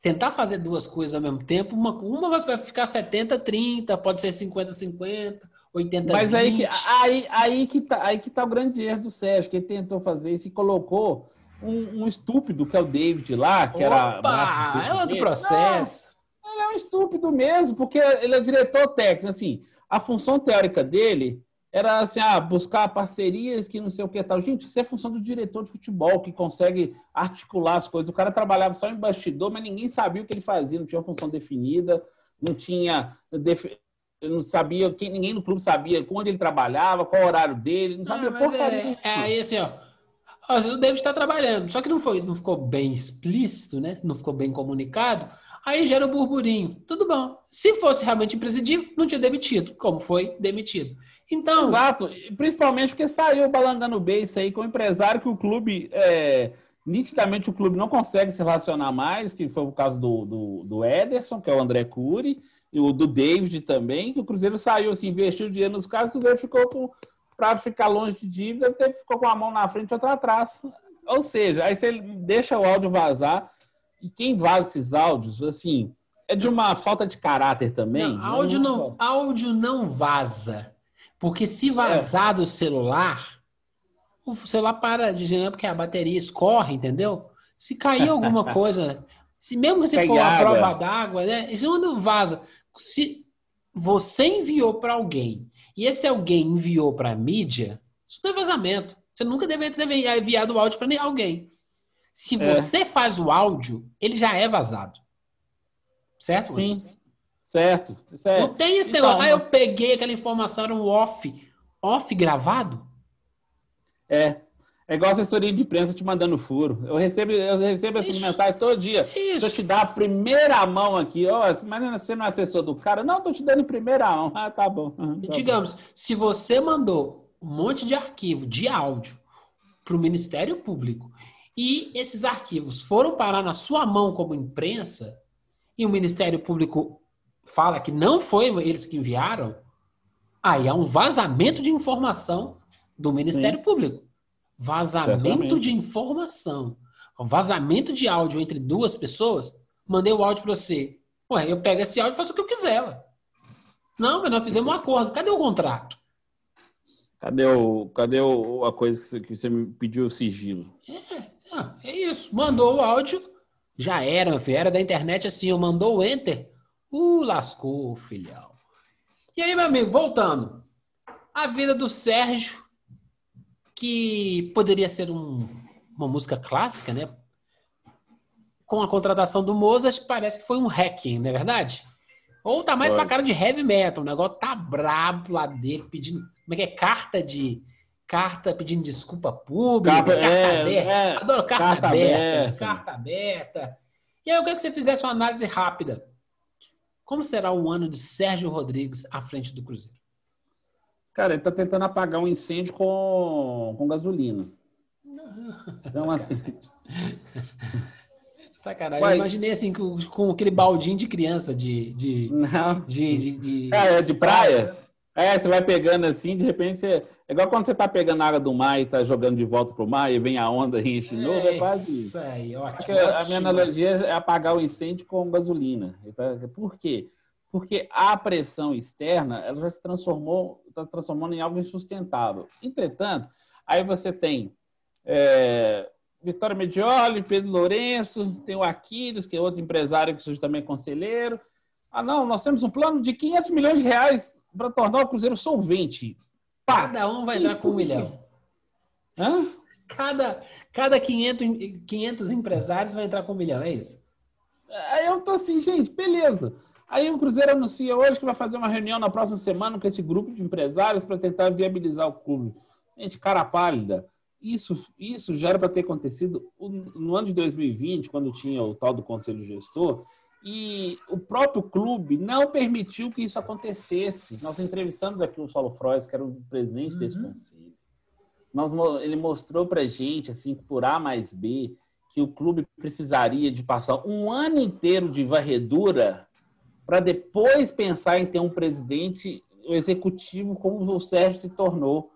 tentar fazer duas coisas ao mesmo tempo, uma, uma vai ficar 70, 30, pode ser 50, 50 80 Mas aí que, aí, aí, que tá, aí que tá o grande erro do Sérgio, que ele tentou fazer isso e colocou um, um estúpido, que é o David lá, que Opa, era. É outro processo. Não, Ele é um estúpido mesmo, porque ele é diretor técnico. Assim, a função teórica dele era assim, ah, buscar parcerias que não sei o que tal. Gente, isso é função do diretor de futebol que consegue articular as coisas. O cara trabalhava só em bastidor, mas ninguém sabia o que ele fazia, não tinha uma função definida, não tinha não sabia, quem, ninguém no clube sabia onde ele trabalhava, qual o horário dele, não sabia ah, porcaria. É, é aí assim, ó. O David está trabalhando, só que não foi, não ficou bem explícito, né? Não ficou bem comunicado. Aí gera o um burburinho. Tudo bom. Se fosse realmente imprescindível, não tinha demitido, como foi demitido. Então. Exato, principalmente porque saiu balangando bem isso aí com o empresário que o clube. É, nitidamente o clube não consegue se relacionar mais, que foi o caso do, do, do Ederson, que é o André Cury, e o do David também, que o Cruzeiro saiu, assim, investiu dinheiro nos caras, o Cruzeiro ficou com. Para ficar longe de dívida, ficou com a mão na frente e outra atrás. Ou seja, aí você deixa o áudio vazar, e quem vaza esses áudios, assim, é de uma falta de caráter também. Não, áudio não, áudio não vaza. Porque se vazar é. do celular, o celular para de gerar porque a bateria escorre, entendeu? Se cair alguma coisa, se mesmo que você for uma prova d'água, né? Isso não vaza. Se você enviou para alguém e esse alguém enviou para a mídia, isso não é vazamento. Você nunca deveria ter enviado o áudio para alguém. Se é. você faz o áudio, ele já é vazado. Certo? Sim. Certo. certo. Não tem esse então, negócio. Ah, eu peguei aquela informação, era um off. Off gravado? É. É igual assessoria de imprensa te mandando furo. Eu recebo, eu recebo essa mensagem todo dia. Isso. eu te dar a primeira mão aqui. Oh, mas você não é assessor do cara? Não, tô te dando em primeira mão. Ah, tá bom. Tá Digamos, bom. se você mandou um monte de arquivo de áudio para o Ministério Público e esses arquivos foram parar na sua mão como imprensa e o Ministério Público fala que não foi eles que enviaram, aí há um vazamento de informação do Ministério Sim. Público. Vazamento de informação. Vazamento de áudio entre duas pessoas. Mandei o áudio para você. Ué, eu pego esse áudio e faço o que eu quiser. Ué. Não, mas nós fizemos um acordo. Cadê o contrato? Cadê, o, cadê o, a coisa que você, que você me pediu o sigilo? É, é isso. Mandou o áudio, já era, meu filho. Era da internet assim, eu mandou o enter. Uh, lascou, filhão. E aí, meu amigo, voltando. A vida do Sérgio, que poderia ser um, uma música clássica, né? Com a contratação do Mozart, parece que foi um hacking, não é verdade? Ou tá mais pra cara de heavy metal. O negócio tá brabo lá dele, pedindo. Como é que é? Carta de. Carta pedindo desculpa pública. Carta, carta é, aberta. É, Adoro carta, carta aberta, aberta. Carta aberta. E aí eu queria que você fizesse uma análise rápida como será o ano de Sérgio Rodrigues à frente do Cruzeiro? Cara, ele está tentando apagar um incêndio com, com gasolina. Então, assim. Sacanagem. Ué, eu imaginei assim, com, com, aquele baldinho de criança de. de, não. de, de, de, é, de praia. É, você vai pegando assim, de repente você. É igual quando você tá pegando água do mar e tá jogando de volta pro mar e vem a onda e enche de novo, é, é quase isso. aí, ótimo, A minha analogia é apagar o incêndio com gasolina. Por quê? Porque a pressão externa ela já se transformou, está transformando em algo insustentável. Entretanto, aí você tem é, Vitória Medioli, Pedro Lourenço, tem o Aquiles, que é outro empresário que surge também conselheiro. Ah, não, nós temos um plano de 500 milhões de reais para tornar o Cruzeiro solvente. Pá, cada um vai dar com um milhão. Hã? Cada, cada 500, 500 empresários vai entrar com um milhão, é isso? Aí eu tô assim, gente, beleza. Aí o Cruzeiro anuncia hoje que vai fazer uma reunião na próxima semana com esse grupo de empresários para tentar viabilizar o clube. Gente, cara pálida. Isso, isso já era para ter acontecido no ano de 2020, quando tinha o tal do conselho gestor, e o próprio clube não permitiu que isso acontecesse. Nós entrevistamos aqui o Saulo Frois, que era o presidente uhum. desse conselho. Nós, ele mostrou para gente, assim, por A mais B, que o clube precisaria de passar um ano inteiro de varredura para depois pensar em ter um presidente executivo como o Sérgio se tornou.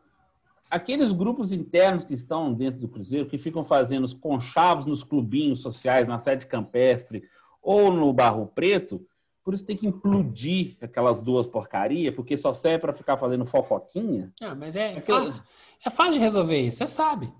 Aqueles grupos internos que estão dentro do Cruzeiro, que ficam fazendo os conchavos nos clubinhos sociais, na sede campestre, ou no Barro Preto, por isso tem que implodir aquelas duas porcarias, porque só serve para ficar fazendo fofoquinha. Ah, mas é, é fácil. É fácil de resolver isso, você sabe.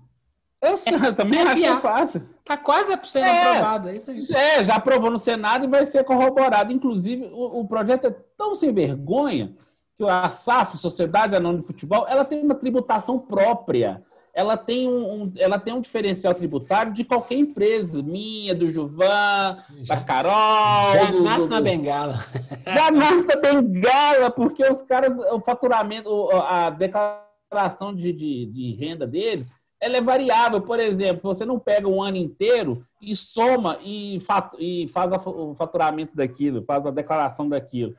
Eu também acho que é fácil. Tá quase sendo é, aprovado, é isso aí. É, já aprovou no Senado e vai ser corroborado. Inclusive, o, o projeto é tão sem vergonha que a SAF, Sociedade Anônima de Futebol, ela tem uma tributação própria. Ela tem um, um, ela tem um diferencial tributário de qualquer empresa, minha, do Juvan, já, da Carol. Já do, nasce do, na bengala. Já nasce na bengala, porque os caras, o faturamento, a declaração de, de, de renda deles ela é variável. Por exemplo, você não pega um ano inteiro e soma e, e faz o faturamento daquilo, faz a declaração daquilo.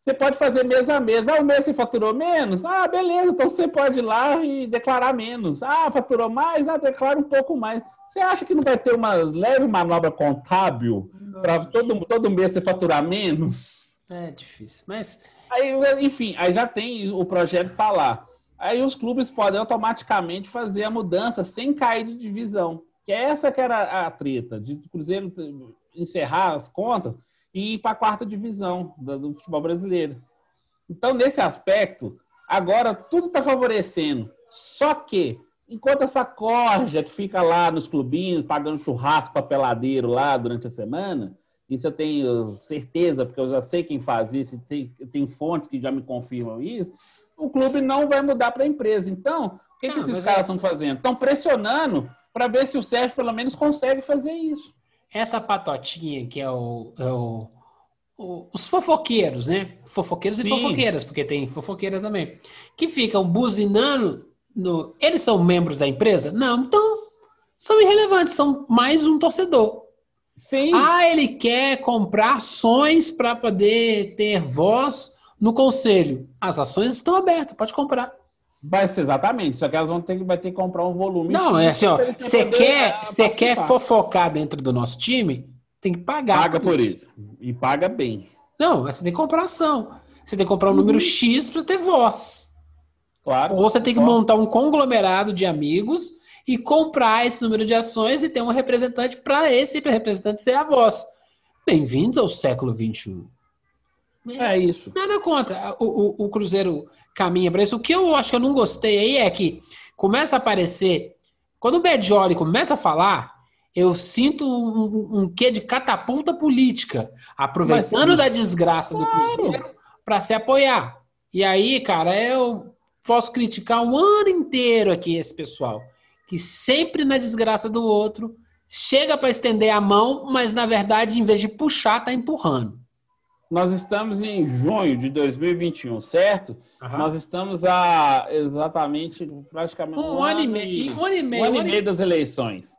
Você pode fazer mês a mês. Ah, o mês você faturou menos? Ah, beleza, então você pode ir lá e declarar menos. Ah, faturou mais? Ah, declara um pouco mais. Você acha que não vai ter uma leve manobra contábil para todo, todo mês você faturar menos? É difícil, mas... Aí, enfim, aí já tem o projeto para lá. Aí os clubes podem automaticamente fazer a mudança sem cair de divisão. Que é essa que era a treta, de Cruzeiro encerrar as contas e ir para a quarta divisão do futebol brasileiro. Então, nesse aspecto, agora tudo está favorecendo. Só que, enquanto essa corja que fica lá nos clubinhos, pagando churrasco para peladeiro lá durante a semana, isso eu tenho certeza, porque eu já sei quem faz isso, tem fontes que já me confirmam isso, o clube não vai mudar para a empresa. Então, o que, que esses caras estão é... fazendo? Estão pressionando para ver se o Sérgio pelo menos consegue fazer isso. Essa patotinha que é o, é o, o os fofoqueiros, né? Fofoqueiros Sim. e fofoqueiras, porque tem fofoqueira também, que ficam buzinando. No... Eles são membros da empresa? Não, então são irrelevantes, são mais um torcedor. Sim. Ah, ele quer comprar ações para poder ter voz no conselho, as ações estão abertas, pode comprar. Mas, exatamente, só que elas vão ter, vai ter que comprar um volume. Não, é assim, ó. Você quer, você quer fofocar dentro do nosso time? Tem que pagar. Paga por isso. isso. E paga bem. Não, você tem que comprar ação. Você tem que comprar um número uhum. X para ter voz. Claro. Ou você tem que montar um conglomerado de amigos e comprar esse número de ações e ter um representante para esse representante ser a voz. Bem-vindos ao século XXI. É isso. Nada contra. O, o, o Cruzeiro caminha para isso. O que eu acho que eu não gostei aí é que começa a aparecer. Quando o Bedioli começa a falar, eu sinto um, um quê de catapulta política, aproveitando da desgraça claro. do Cruzeiro para se apoiar. E aí, cara, eu posso criticar um ano inteiro aqui esse pessoal, que sempre na desgraça do outro chega para estender a mão, mas na verdade, em vez de puxar, tá empurrando. Nós estamos em junho de 2021, certo? Nós estamos a exatamente praticamente um, um ano, e meio, um ano e meio, um ano e meio das eleições.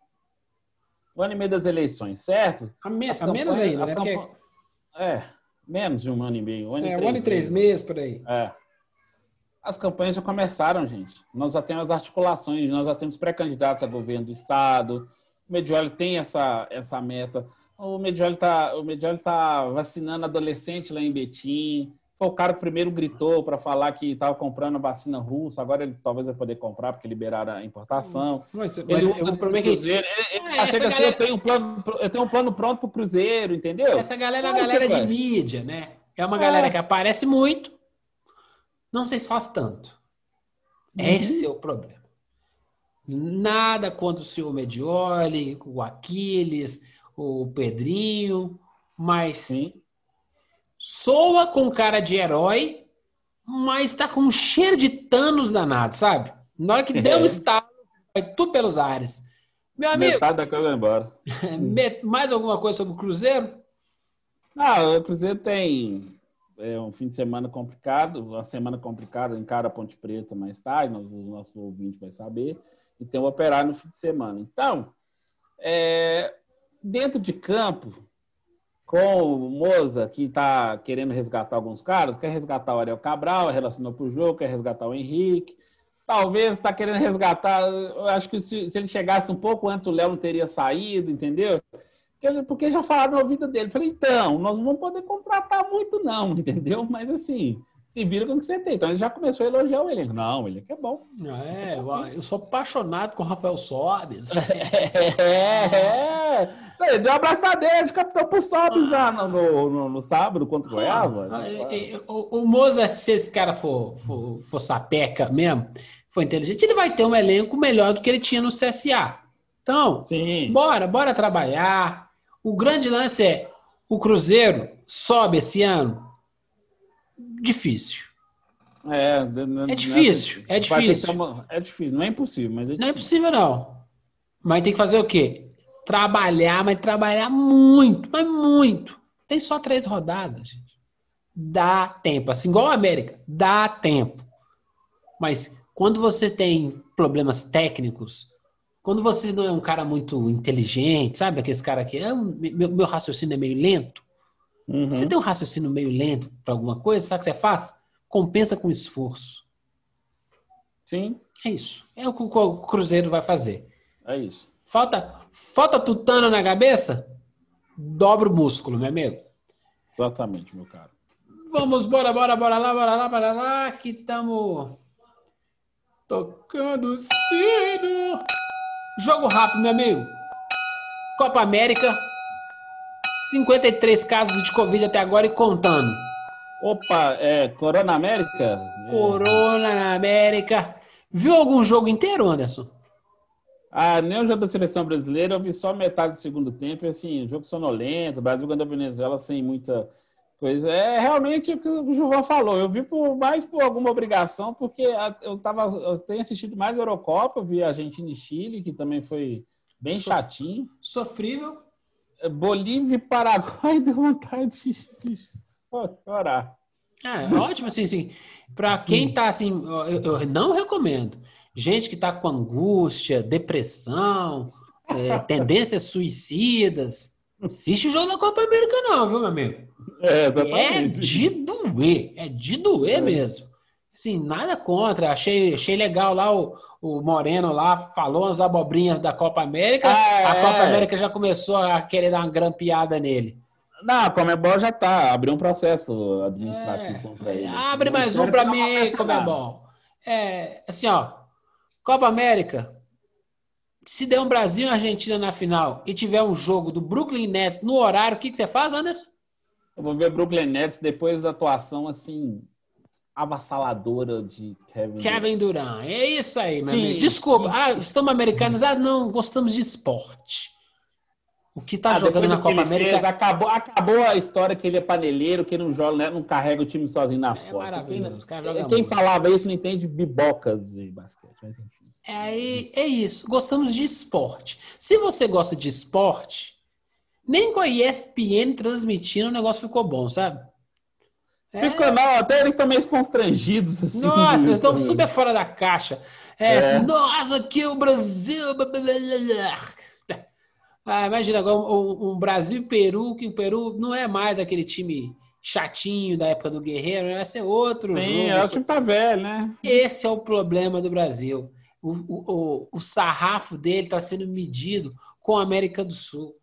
Um ano e meio das eleições, certo? A, me, a menos ainda, né? Campanhas... É, menos de um ano e meio. Um ano é, e três um ano e três meses, meses por aí. É. As campanhas já começaram, gente. Nós já temos as articulações, nós já temos pré-candidatos a governo do Estado. O Medioli tem essa, essa meta. O Medioli tá, o Medioli tá vacinando adolescente lá em Betim. Foi o cara primeiro gritou para falar que estava comprando a vacina russa. Agora ele talvez vai poder comprar porque liberaram a importação. Mas, mas ele, eu, o problema é que ele, ele é, assim, galera... eu tenho um plano, eu tenho um plano pronto para o Cruzeiro, entendeu? Essa galera é uma galera de mídia, né? É uma é. galera que aparece muito, não sei se faz tanto. Uhum. Esse é o problema. Nada contra o senhor Medioli, o Aquiles, o Pedrinho, mas Sim. soa com cara de herói, mas tá com um cheiro de Thanos danado, sabe? Na hora que é. deu um estalo, vai tudo pelos ares. Meu amigo. Metade da vai embora. mais alguma coisa sobre o Cruzeiro? Ah, o Cruzeiro tem é, um fim de semana complicado, uma semana complicada, encara a Ponte Preta mais tarde, o nosso ouvinte vai saber, e tem o Operário no fim de semana. Então, é, dentro de campo, com o Moza, que está querendo resgatar alguns caras, quer resgatar o Ariel Cabral, relacionou para o jogo, quer resgatar o Henrique. Talvez está querendo resgatar. Eu acho que se, se, ele chegasse um pouco antes, o Léo não teria saído, entendeu? Porque, já falaram na vida dele. falei, então, nós não vamos poder contratar muito, não, entendeu? Mas assim, se vira com o que você tem. Então ele já começou a elogiar o elenco. Não, o elenco é bom. É, eu sou apaixonado com o Rafael Sobes. é, é. Ele deu uma abraçadeira de capitão pro Sobes lá no, no, no, no, sábado contra o Goiás. Ah, o, o Mozart, se esse cara for, for, for sapeca mesmo, for inteligente, ele vai ter um elenco melhor do que ele tinha no CSA. Então, Sim. bora, bora trabalhar. O grande lance é o Cruzeiro sobe esse ano? Difícil. É, é difícil, é difícil. Uma, é difícil, não é impossível, mas é Não é impossível, não. Mas tem que fazer o quê? Trabalhar, mas trabalhar muito, mas muito. Tem só três rodadas, gente. Dá tempo. Assim, igual a América, dá tempo. Mas quando você tem problemas técnicos, quando você não é um cara muito inteligente, sabe? Aquele cara que é um, meu, meu, raciocínio é meio lento. Uhum. Você tem um raciocínio meio lento para alguma coisa, sabe o que você faz? Compensa com esforço. Sim. É isso. É o que o Cruzeiro vai fazer. É isso. Falta, falta tutano na cabeça? Dobra o músculo, meu amigo. Exatamente, meu caro. Vamos, bora, bora, bora lá, bora lá, bora lá, que estamos tocando o sino. Jogo rápido, meu amigo. Copa América. 53 casos de Covid até agora e contando. Opa, é Corona América? Corona na América. Viu algum jogo inteiro, Anderson? Ah, nem o jogo da seleção brasileira, eu vi só metade do segundo tempo, assim, jogo sonolento, Brasil ganhando a Venezuela sem muita coisa. É realmente o que o João falou. Eu vi por mais por alguma obrigação, porque eu tava, eu tenho assistido mais Eurocopa, eu vi Argentina e Chile, que também foi bem Sof... chatinho. Sofrível. É, Bolívia e Paraguai deu vontade de, de chorar. É, ótimo, assim, assim. Para quem tá assim, eu, eu, não recomendo. Gente que tá com angústia, depressão, é, tendências suicidas, assiste o jogo da Copa América, não, viu, meu amigo? É. É de doer, é de doer é. mesmo. Assim, nada contra. Achei, achei legal lá o, o Moreno lá, falou as abobrinhas da Copa América. Ah, a é. Copa América já começou a querer dar uma grampeada nele. Não, a Comebol já tá, abriu um processo administrativo é, contra ele. Abre mais um para mim, Comebol. É, assim, ó, Copa América, se der um Brasil e Argentina na final e tiver um jogo do Brooklyn Nets no horário, o que, que você faz, Anderson? Eu vou ver Brooklyn Nets depois da atuação, assim, avassaladora de Kevin, Kevin Durant. É isso aí, meu amigo. Desculpa, ah, estamos americanos. Ah, não, gostamos de esporte. O que tá ah, jogando na Copa América. Fez, acabou, acabou a história que ele é paneleiro, que não joga, né, não carrega o time sozinho nas é costas. Quem, quem falava isso não entende biboca de basquete, mas enfim. É, é isso. Gostamos de esporte. Se você gosta de esporte, nem com a ESPN transmitindo o negócio ficou bom, sabe? É... Ficou não, até eles estão meio constrangidos. Assim, Nossa, estão super fora da caixa. É, é. Assim, Nossa, aqui é o Brasil. Ah, imagina agora um, um Brasil e Peru, que o Peru não é mais aquele time chatinho da época do Guerreiro, vai ser outro Sim, jogo. Sim, é o time tá velho, né? Esse é o problema do Brasil. O, o, o, o sarrafo dele está sendo medido com a América do Sul.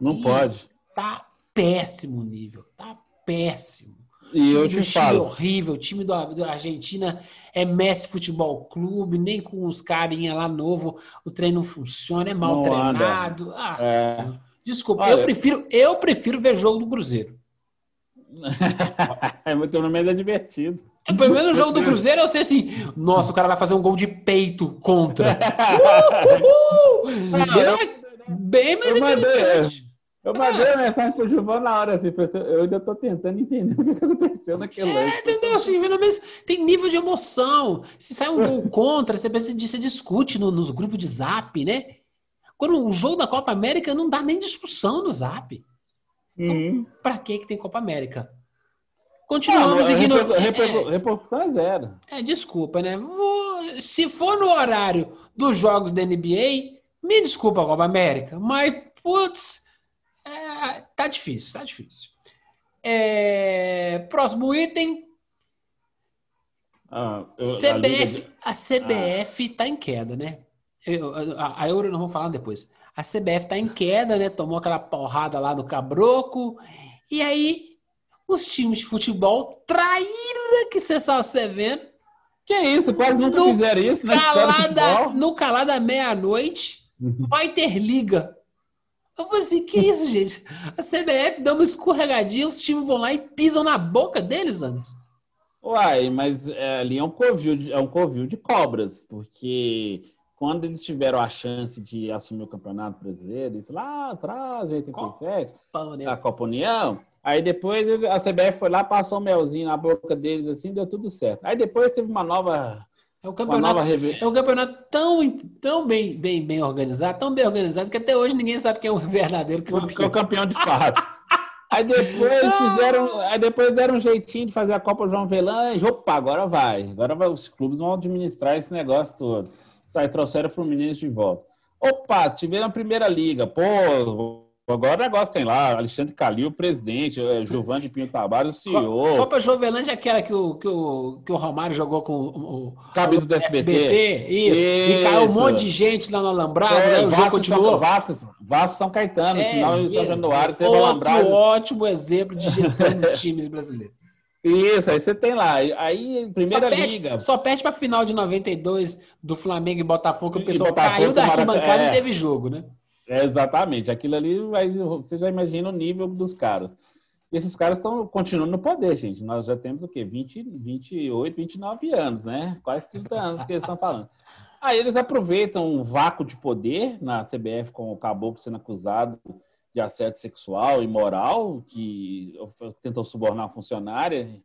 Não e pode. Tá péssimo o nível. Tá péssimo. E eu te falo. horrível. O time do, do Argentina é Messi Futebol Clube, nem com os carinha lá novo o treino não funciona, é mal não treinado. Ah, é. Desculpa, Olha, eu prefiro, eu prefiro ver jogo do Cruzeiro. é muito menos é divertido. É, pelo menos no jogo do Cruzeiro eu sei assim, nossa, o cara vai fazer um gol de peito contra. Uh, uh, uh. Bem mais eu interessante. Eu mandei a mensagem pro Gilvão na hora, assim, eu ainda tô tentando entender o que aconteceu naquele É, entendeu? Assim, pelo menos tem nível de emoção. Se sai um gol contra, você, você discute no, nos grupos de zap, né? Quando o jogo da Copa América não dá nem discussão no zap. Então, uhum. pra que que tem Copa América? Continuamos ah, ignorando. É, repercussão é zero. É, desculpa, né? Se for no horário dos jogos da NBA, me desculpa, Copa América, mas, putz é, tá difícil, tá difícil. É, próximo item. Ah, eu, CBF, a, CBF ah. tá em queda, né? Eu, a, a, Euro não vamos falar depois. A CBF tá em queda, né? Tomou aquela porrada lá do Cabroco. E aí, os times de futebol traíra que você estava vendo. Que isso, quase nunca no fizeram isso na calada, No calada meia-noite, uhum. vai ter liga. Eu falei assim, que isso, gente? A CBF dá uma escorregadinha, os times vão lá e pisam na boca deles, Anderson. Uai, mas é, ali é um covil de, é um covil de cobras, porque quando eles tiveram a chance de assumir o Campeonato Brasileiro, isso lá atrás, em 87, Copa a Copa União, aí depois a CBF foi lá, passou um melzinho na boca deles, assim, deu tudo certo. Aí depois teve uma nova... É um campeonato, é um campeonato tão, tão bem, bem, bem organizado, tão bem organizado, que até hoje ninguém sabe quem é o verdadeiro campeão. É o campeão de fato. Aí depois fizeram, aí depois deram um jeitinho de fazer a Copa João Velan e opa, agora vai. Agora vai, os clubes vão administrar esse negócio todo. Sai, trouxeram o Fluminense de volta. Opa, tiveram a primeira liga. Pô, agora o negócio tem lá, Alexandre Calil, o presidente, é, Giovanni Pinho Tavares, o senhor. Copa Jovelândia é aquela que o, que, o, que o Romário jogou com o. Cabeça do SBT. SBT isso. isso. E caiu um monte de gente lá no Alambrado, é, né? O Vasco, continuou. São, Vasco, Vasco São Caetano, é, final de São Januário, teve Outro Alambrado. ótimo exemplo de gestão dos times brasileiros. Isso, aí você tem lá. Aí, primeira só liga. Só perde para final de 92 do Flamengo e Botafogo, que o pessoal caiu da arquibancada é, e teve jogo, né? É, exatamente. Aquilo ali, você já imagina o nível dos caras. E esses caras estão continuando no poder, gente. Nós já temos o quê? 20, 28, 29 anos, né? Quase 30 anos que eles estão falando. Aí eles aproveitam um vácuo de poder na CBF com o Caboclo sendo acusado de assédio sexual e moral, que tentou subornar uma funcionária.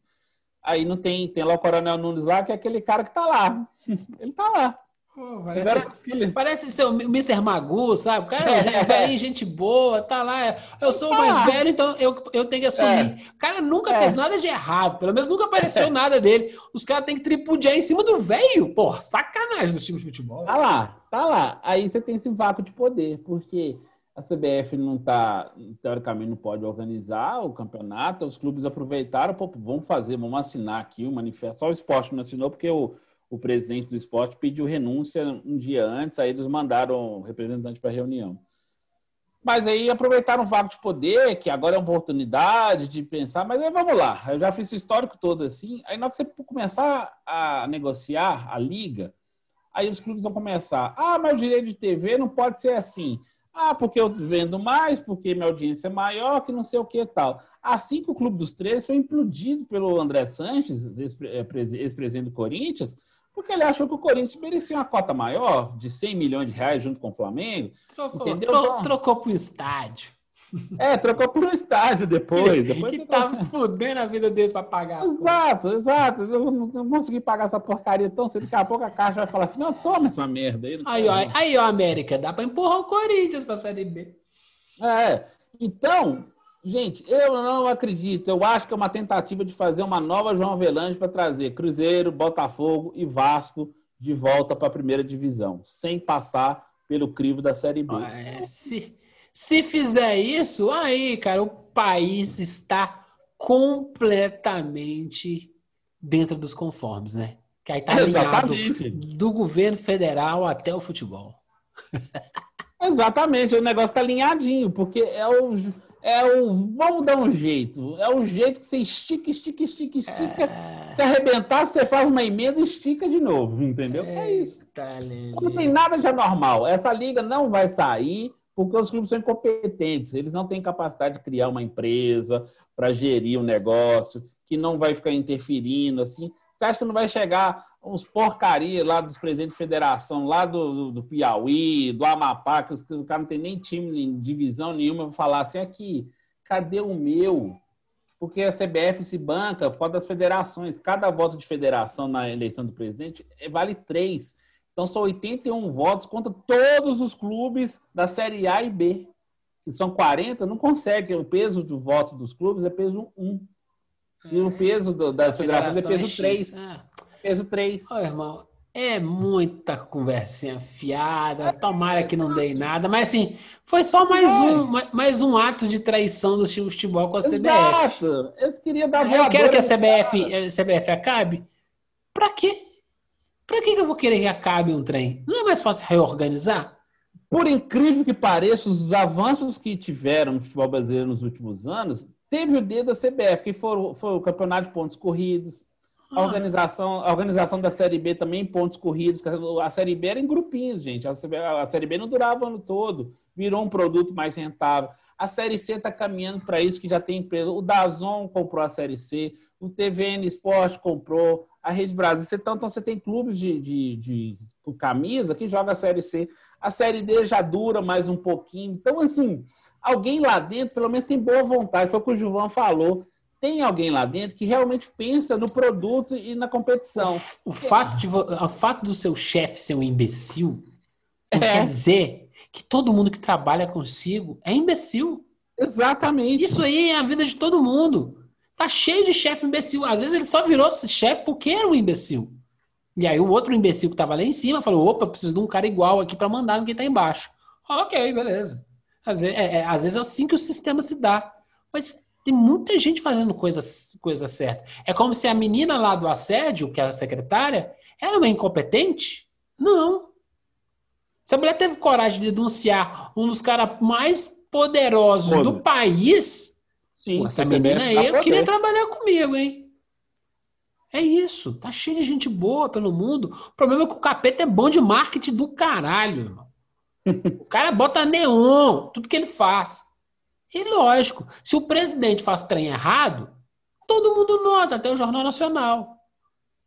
Aí não tem, tem lá o Coronel Nunes lá, que é aquele cara que tá lá. Ele tá lá. Pô, parece, parece ser o Mr. Magu, sabe? O cara é, velho, gente boa, tá lá. Eu sou o mais velho, então eu, eu tenho que assumir. É. O cara nunca é. fez nada de errado, pelo menos nunca apareceu nada dele. Os caras têm que tripudiar em cima do velho. Porra, sacanagem dos times de futebol. Tá lá, tá lá. Aí você tem esse vácuo de poder, porque a CBF não está, teoricamente, não pode organizar o campeonato. Os clubes aproveitaram, pô, vamos fazer, vamos assinar aqui o manifesto. Só o esporte não assinou, porque o, o presidente do esporte pediu renúncia um dia antes, aí eles mandaram o representante para a reunião. Mas aí aproveitaram o vago de poder, que agora é uma oportunidade de pensar, mas aí vamos lá, eu já fiz o histórico todo assim. Aí na hora que você começar a negociar a liga, aí os clubes vão começar. Ah, mas o direito de TV não pode ser assim. Ah, porque eu vendo mais, porque minha audiência é maior, que não sei o que e tal. Assim que o Clube dos Três foi implodido pelo André Sanches, é, ex-presidente do Corinthians, porque ele achou que o Corinthians merecia uma cota maior, de 100 milhões de reais junto com o Flamengo. Trocou, entendeu? Tro, então, trocou para o estádio. É, trocou por um estádio depois. depois que tava fudendo a vida deles para pagar. Exato, exato. Eu não, consegui pagar essa porcaria tão cedo. Daqui a pouco a caixa vai falar assim: não, toma essa merda aí. Aí, ó, aí, ó, América, dá para empurrar o Corinthians para a Série B. É, então, gente, eu não acredito. Eu acho que é uma tentativa de fazer uma nova João Avelange para trazer Cruzeiro, Botafogo e Vasco de volta para a primeira divisão, sem passar pelo crivo da Série B. É, se se fizer isso, aí, cara, o país está completamente dentro dos conformes, né? Que aí tá Exatamente. do governo federal até o futebol. Exatamente, o negócio tá alinhadinho, porque é o, é o. Vamos dar um jeito. É o jeito que você estica, estica, estica, estica. É... Se arrebentar, você faz uma emenda e estica de novo, entendeu? É, é isso. Não tem nada de anormal. Essa liga não vai sair porque os clubes são incompetentes, eles não têm capacidade de criar uma empresa para gerir o um negócio, que não vai ficar interferindo assim. Você acha que não vai chegar uns porcaria lá dos presidentes de federação, lá do, do, do Piauí, do Amapá, que os, o cara não tem nem time, nem divisão nenhuma, vou falar assim, aqui, cadê o meu? Porque a CBF se banca por causa das federações. Cada voto de federação na eleição do presidente vale três. Então são 81 votos contra todos os clubes da Série A e B. Que são 40, não consegue. O peso do voto dos clubes é peso 1. E o é. peso do, das federações é peso 3. Ah. Peso 3. Ô, irmão, é muita conversinha fiada. Tomara que não dê nada. Mas assim, foi só mais, é. um, mais um ato de traição do time de futebol com a CBF. Exato. Eu queria dar Eu quero que a CBF, a CBF acabe. Pra quê? Que, que eu vou querer que acabe um trem? Não é mais fácil reorganizar? Por incrível que pareça, os avanços que tiveram no futebol brasileiro nos últimos anos teve o dedo da CBF, que foi, foi o campeonato de pontos corridos, a organização, a organização da Série B também pontos corridos. A Série B era em grupinhos, gente. A Série B não durava o ano todo. Virou um produto mais rentável. A Série C está caminhando para isso, que já tem empresa. O Dazon comprou a Série C, o TVN Esporte comprou, a Rede Brasil. Então, então você tem clubes de, de, de, de camisa que joga a Série C. A Série D já dura mais um pouquinho. Então, assim, alguém lá dentro, pelo menos, tem boa vontade. Foi o que o Gilvan falou. Tem alguém lá dentro que realmente pensa no produto e na competição. O, fato, de, o fato do seu chefe ser um imbecil é. quer dizer que todo mundo que trabalha consigo é imbecil. Exatamente. Isso aí é a vida de todo mundo. Tá cheio de chefe imbecil. Às vezes ele só virou chefe porque era um imbecil. E aí o outro imbecil que estava lá em cima falou: opa, preciso de um cara igual aqui para mandar no que está embaixo. Ok, beleza. Às vezes, é, é, às vezes é assim que o sistema se dá. Mas tem muita gente fazendo coisas coisa certa. É como se a menina lá do assédio, que é a secretária, era uma incompetente? Não. Se a mulher teve coragem de denunciar um dos caras mais poderosos do país, Sim, essa menina aí, eu queria trabalhar comigo, hein? É isso. Tá cheio de gente boa pelo mundo. O problema é que o capeta é bom de marketing do caralho, irmão. O cara bota neon, tudo que ele faz. E lógico, se o presidente faz trem errado, todo mundo nota, até o Jornal Nacional.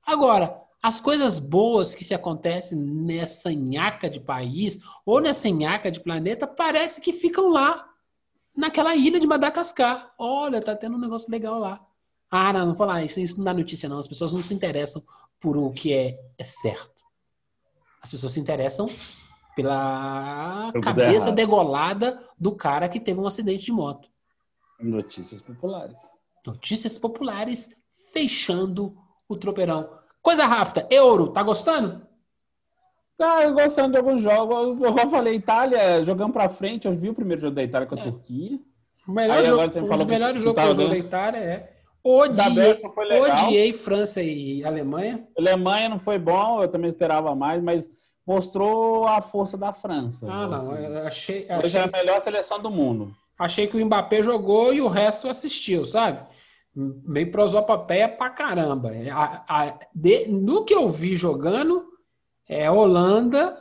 Agora, as coisas boas que se acontecem nessa nhaca de país ou nessa nhaca de planeta parece que ficam lá naquela ilha de Madagascar. Olha, tá tendo um negócio legal lá. Ah, não, não vou falar isso, isso não dá notícia não. As pessoas não se interessam por o que é, é certo. As pessoas se interessam pela cabeça degolada do cara que teve um acidente de moto. Notícias populares. Notícias populares fechando o tropeirão. Coisa rápida, Euro, tá gostando? Ah, eu gostando de alguns jogos. Eu, eu falei, Itália, jogando pra frente, eu vi o primeiro jogo da Itália com a é. Turquia. O melhor jogo, um dos melhores jogos que eu jogo da Itália é. Odiei, odiei França e Alemanha. Alemanha não foi bom, eu também esperava mais, mas mostrou a força da França. Ah, não, assim. eu achei, achei. Hoje é a melhor seleção do mundo. Achei que o Mbappé jogou e o resto assistiu, sabe? Meio prosopopeia pra caramba. A, a, de, no que eu vi jogando, é Holanda,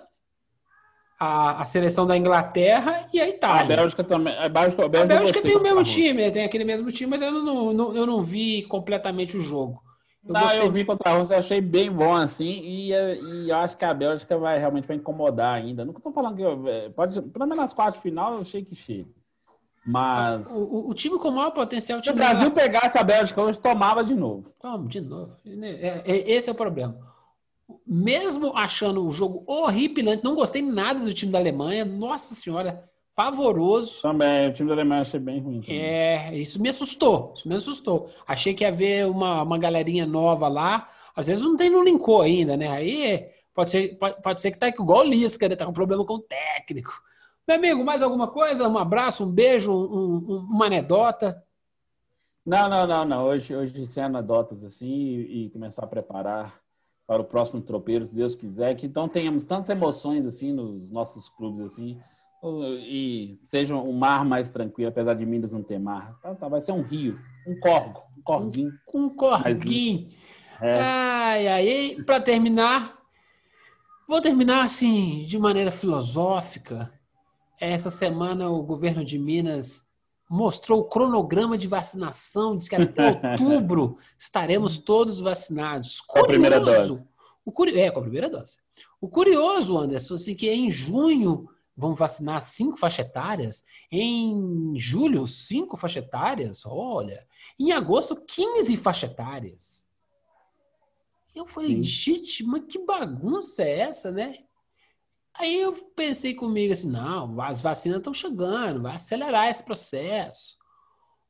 a, a, seleção da Inglaterra e a Itália. A Bélgica também. A Bélgica, a Bélgica, a Bélgica tem o mesmo time, tem aquele mesmo time, mas eu não, não, eu não vi completamente o jogo. Eu não, gostei... eu vi contra a Rússia, achei bem bom assim, e, e acho que a Bélgica vai realmente vai incomodar ainda. Não estou falando que é, pode, pelo menos nas quartas final, eu achei que chega. Mas. O, o, o, time com maior potencial. Se o Brasil pegasse a Bélgica hoje, tomava de novo. Toma, de novo. É, é, esse é o problema mesmo achando o jogo horripilante, não gostei nada do time da Alemanha. Nossa senhora, pavoroso. Também, o time da Alemanha achei bem ruim. Também. É, isso me assustou. Isso me assustou. Achei que ia haver uma, uma galerinha nova lá. Às vezes não tem no linkou ainda, né? Aí pode ser, pode, pode ser que tá igual o Lisca, né? Tá com problema com o técnico. Meu amigo, mais alguma coisa? Um abraço, um beijo, um, um, uma anedota? Não, não, não, não. Hoje, hoje sem anedotas assim e, e começar a preparar para o próximo tropeiro, se Deus quiser, que então tenhamos tantas emoções assim nos nossos clubes assim e seja um mar mais tranquilo, apesar de Minas não ter mar. Tá, tá, vai ser um rio, um corgo, um corguinho. Um, um corguinho. É. Ai, ai, para terminar, vou terminar assim, de maneira filosófica. Essa semana o governo de Minas mostrou o cronograma de vacinação, diz que até outubro estaremos todos vacinados. Curioso, com a primeira dose. O curi... É, com a primeira dose. O curioso, Anderson, assim, que em junho vão vacinar cinco faixas etárias, em julho, cinco faixas etárias, olha, em agosto, 15 faixas etárias. Eu falei, Sim. gente, mas que bagunça é essa, né? Aí eu pensei comigo assim, não, as vacinas estão chegando, vai acelerar esse processo.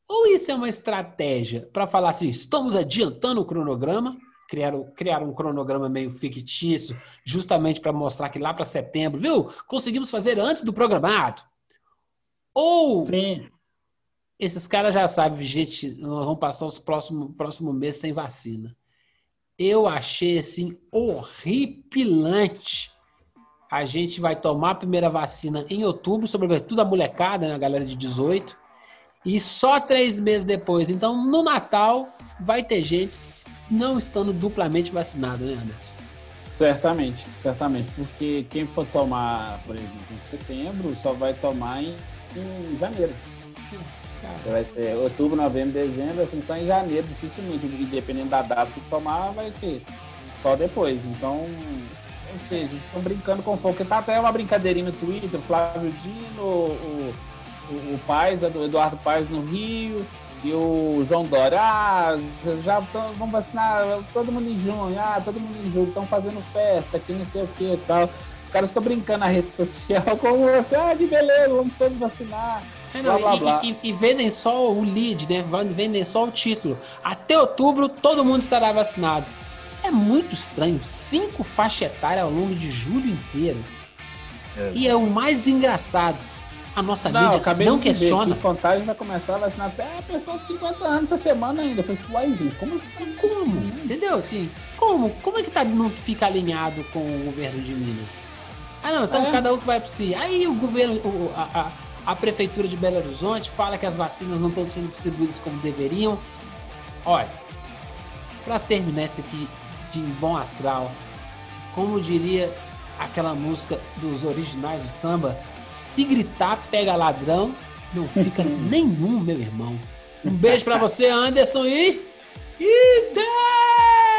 Ou isso é uma estratégia para falar assim, estamos adiantando o cronograma, criar, criar um cronograma meio fictício, justamente para mostrar que lá para setembro, viu? Conseguimos fazer antes do programado. Ou Sim. esses caras já sabem, gente, nós vamos passar os próximos próximo mês sem vacina. Eu achei assim horripilante a gente vai tomar a primeira vacina em outubro, sobretudo a molecada, né, a galera de 18. E só três meses depois. Então, no Natal, vai ter gente não estando duplamente vacinada, né, Anderson? Certamente, certamente. Porque quem for tomar, por exemplo, em setembro, só vai tomar em, em janeiro. Vai ser outubro, novembro, dezembro, assim, só em janeiro, dificilmente. E dependendo da data que tomar, vai ser só depois. Então, ou seja, eles estão brincando com fogo. Porque tá até uma brincadeirinha no Twitter, o Flávio Dino, o, o, o Paz, do Eduardo Paz no Rio, e o João Dória, ah, já tão, vamos vacinar todo mundo em junho, ah, todo mundo em julho, estão fazendo festa aqui, não sei o que e tal. Os caras ficam brincando na rede social como assim, ah, de beleza, vamos todos vacinar. É, não, blá, blá, e, blá. E, e, vendem só o lead, né? Vendem só o título. Até outubro todo mundo estará vacinado. É muito estranho. Cinco faixas etárias ao longo de julho inteiro. É. E é o mais engraçado. A nossa não, mídia não questiona. A contagem vai começar a vacinar até a pessoa de 50 anos essa semana ainda. Foi tipo, uai, gente, como assim? Como? Entendeu? Assim, como? Como é que tá, não fica alinhado com o governo de Minas? Ah, não, então é. cada um que vai para si. Aí o governo, o, a, a, a prefeitura de Belo Horizonte fala que as vacinas não estão sendo distribuídas como deveriam. Olha, para terminar isso aqui de bom astral, como diria aquela música dos originais do samba, se gritar, pega ladrão, não fica nenhum, meu irmão. Um beijo para você, Anderson, e. E 10!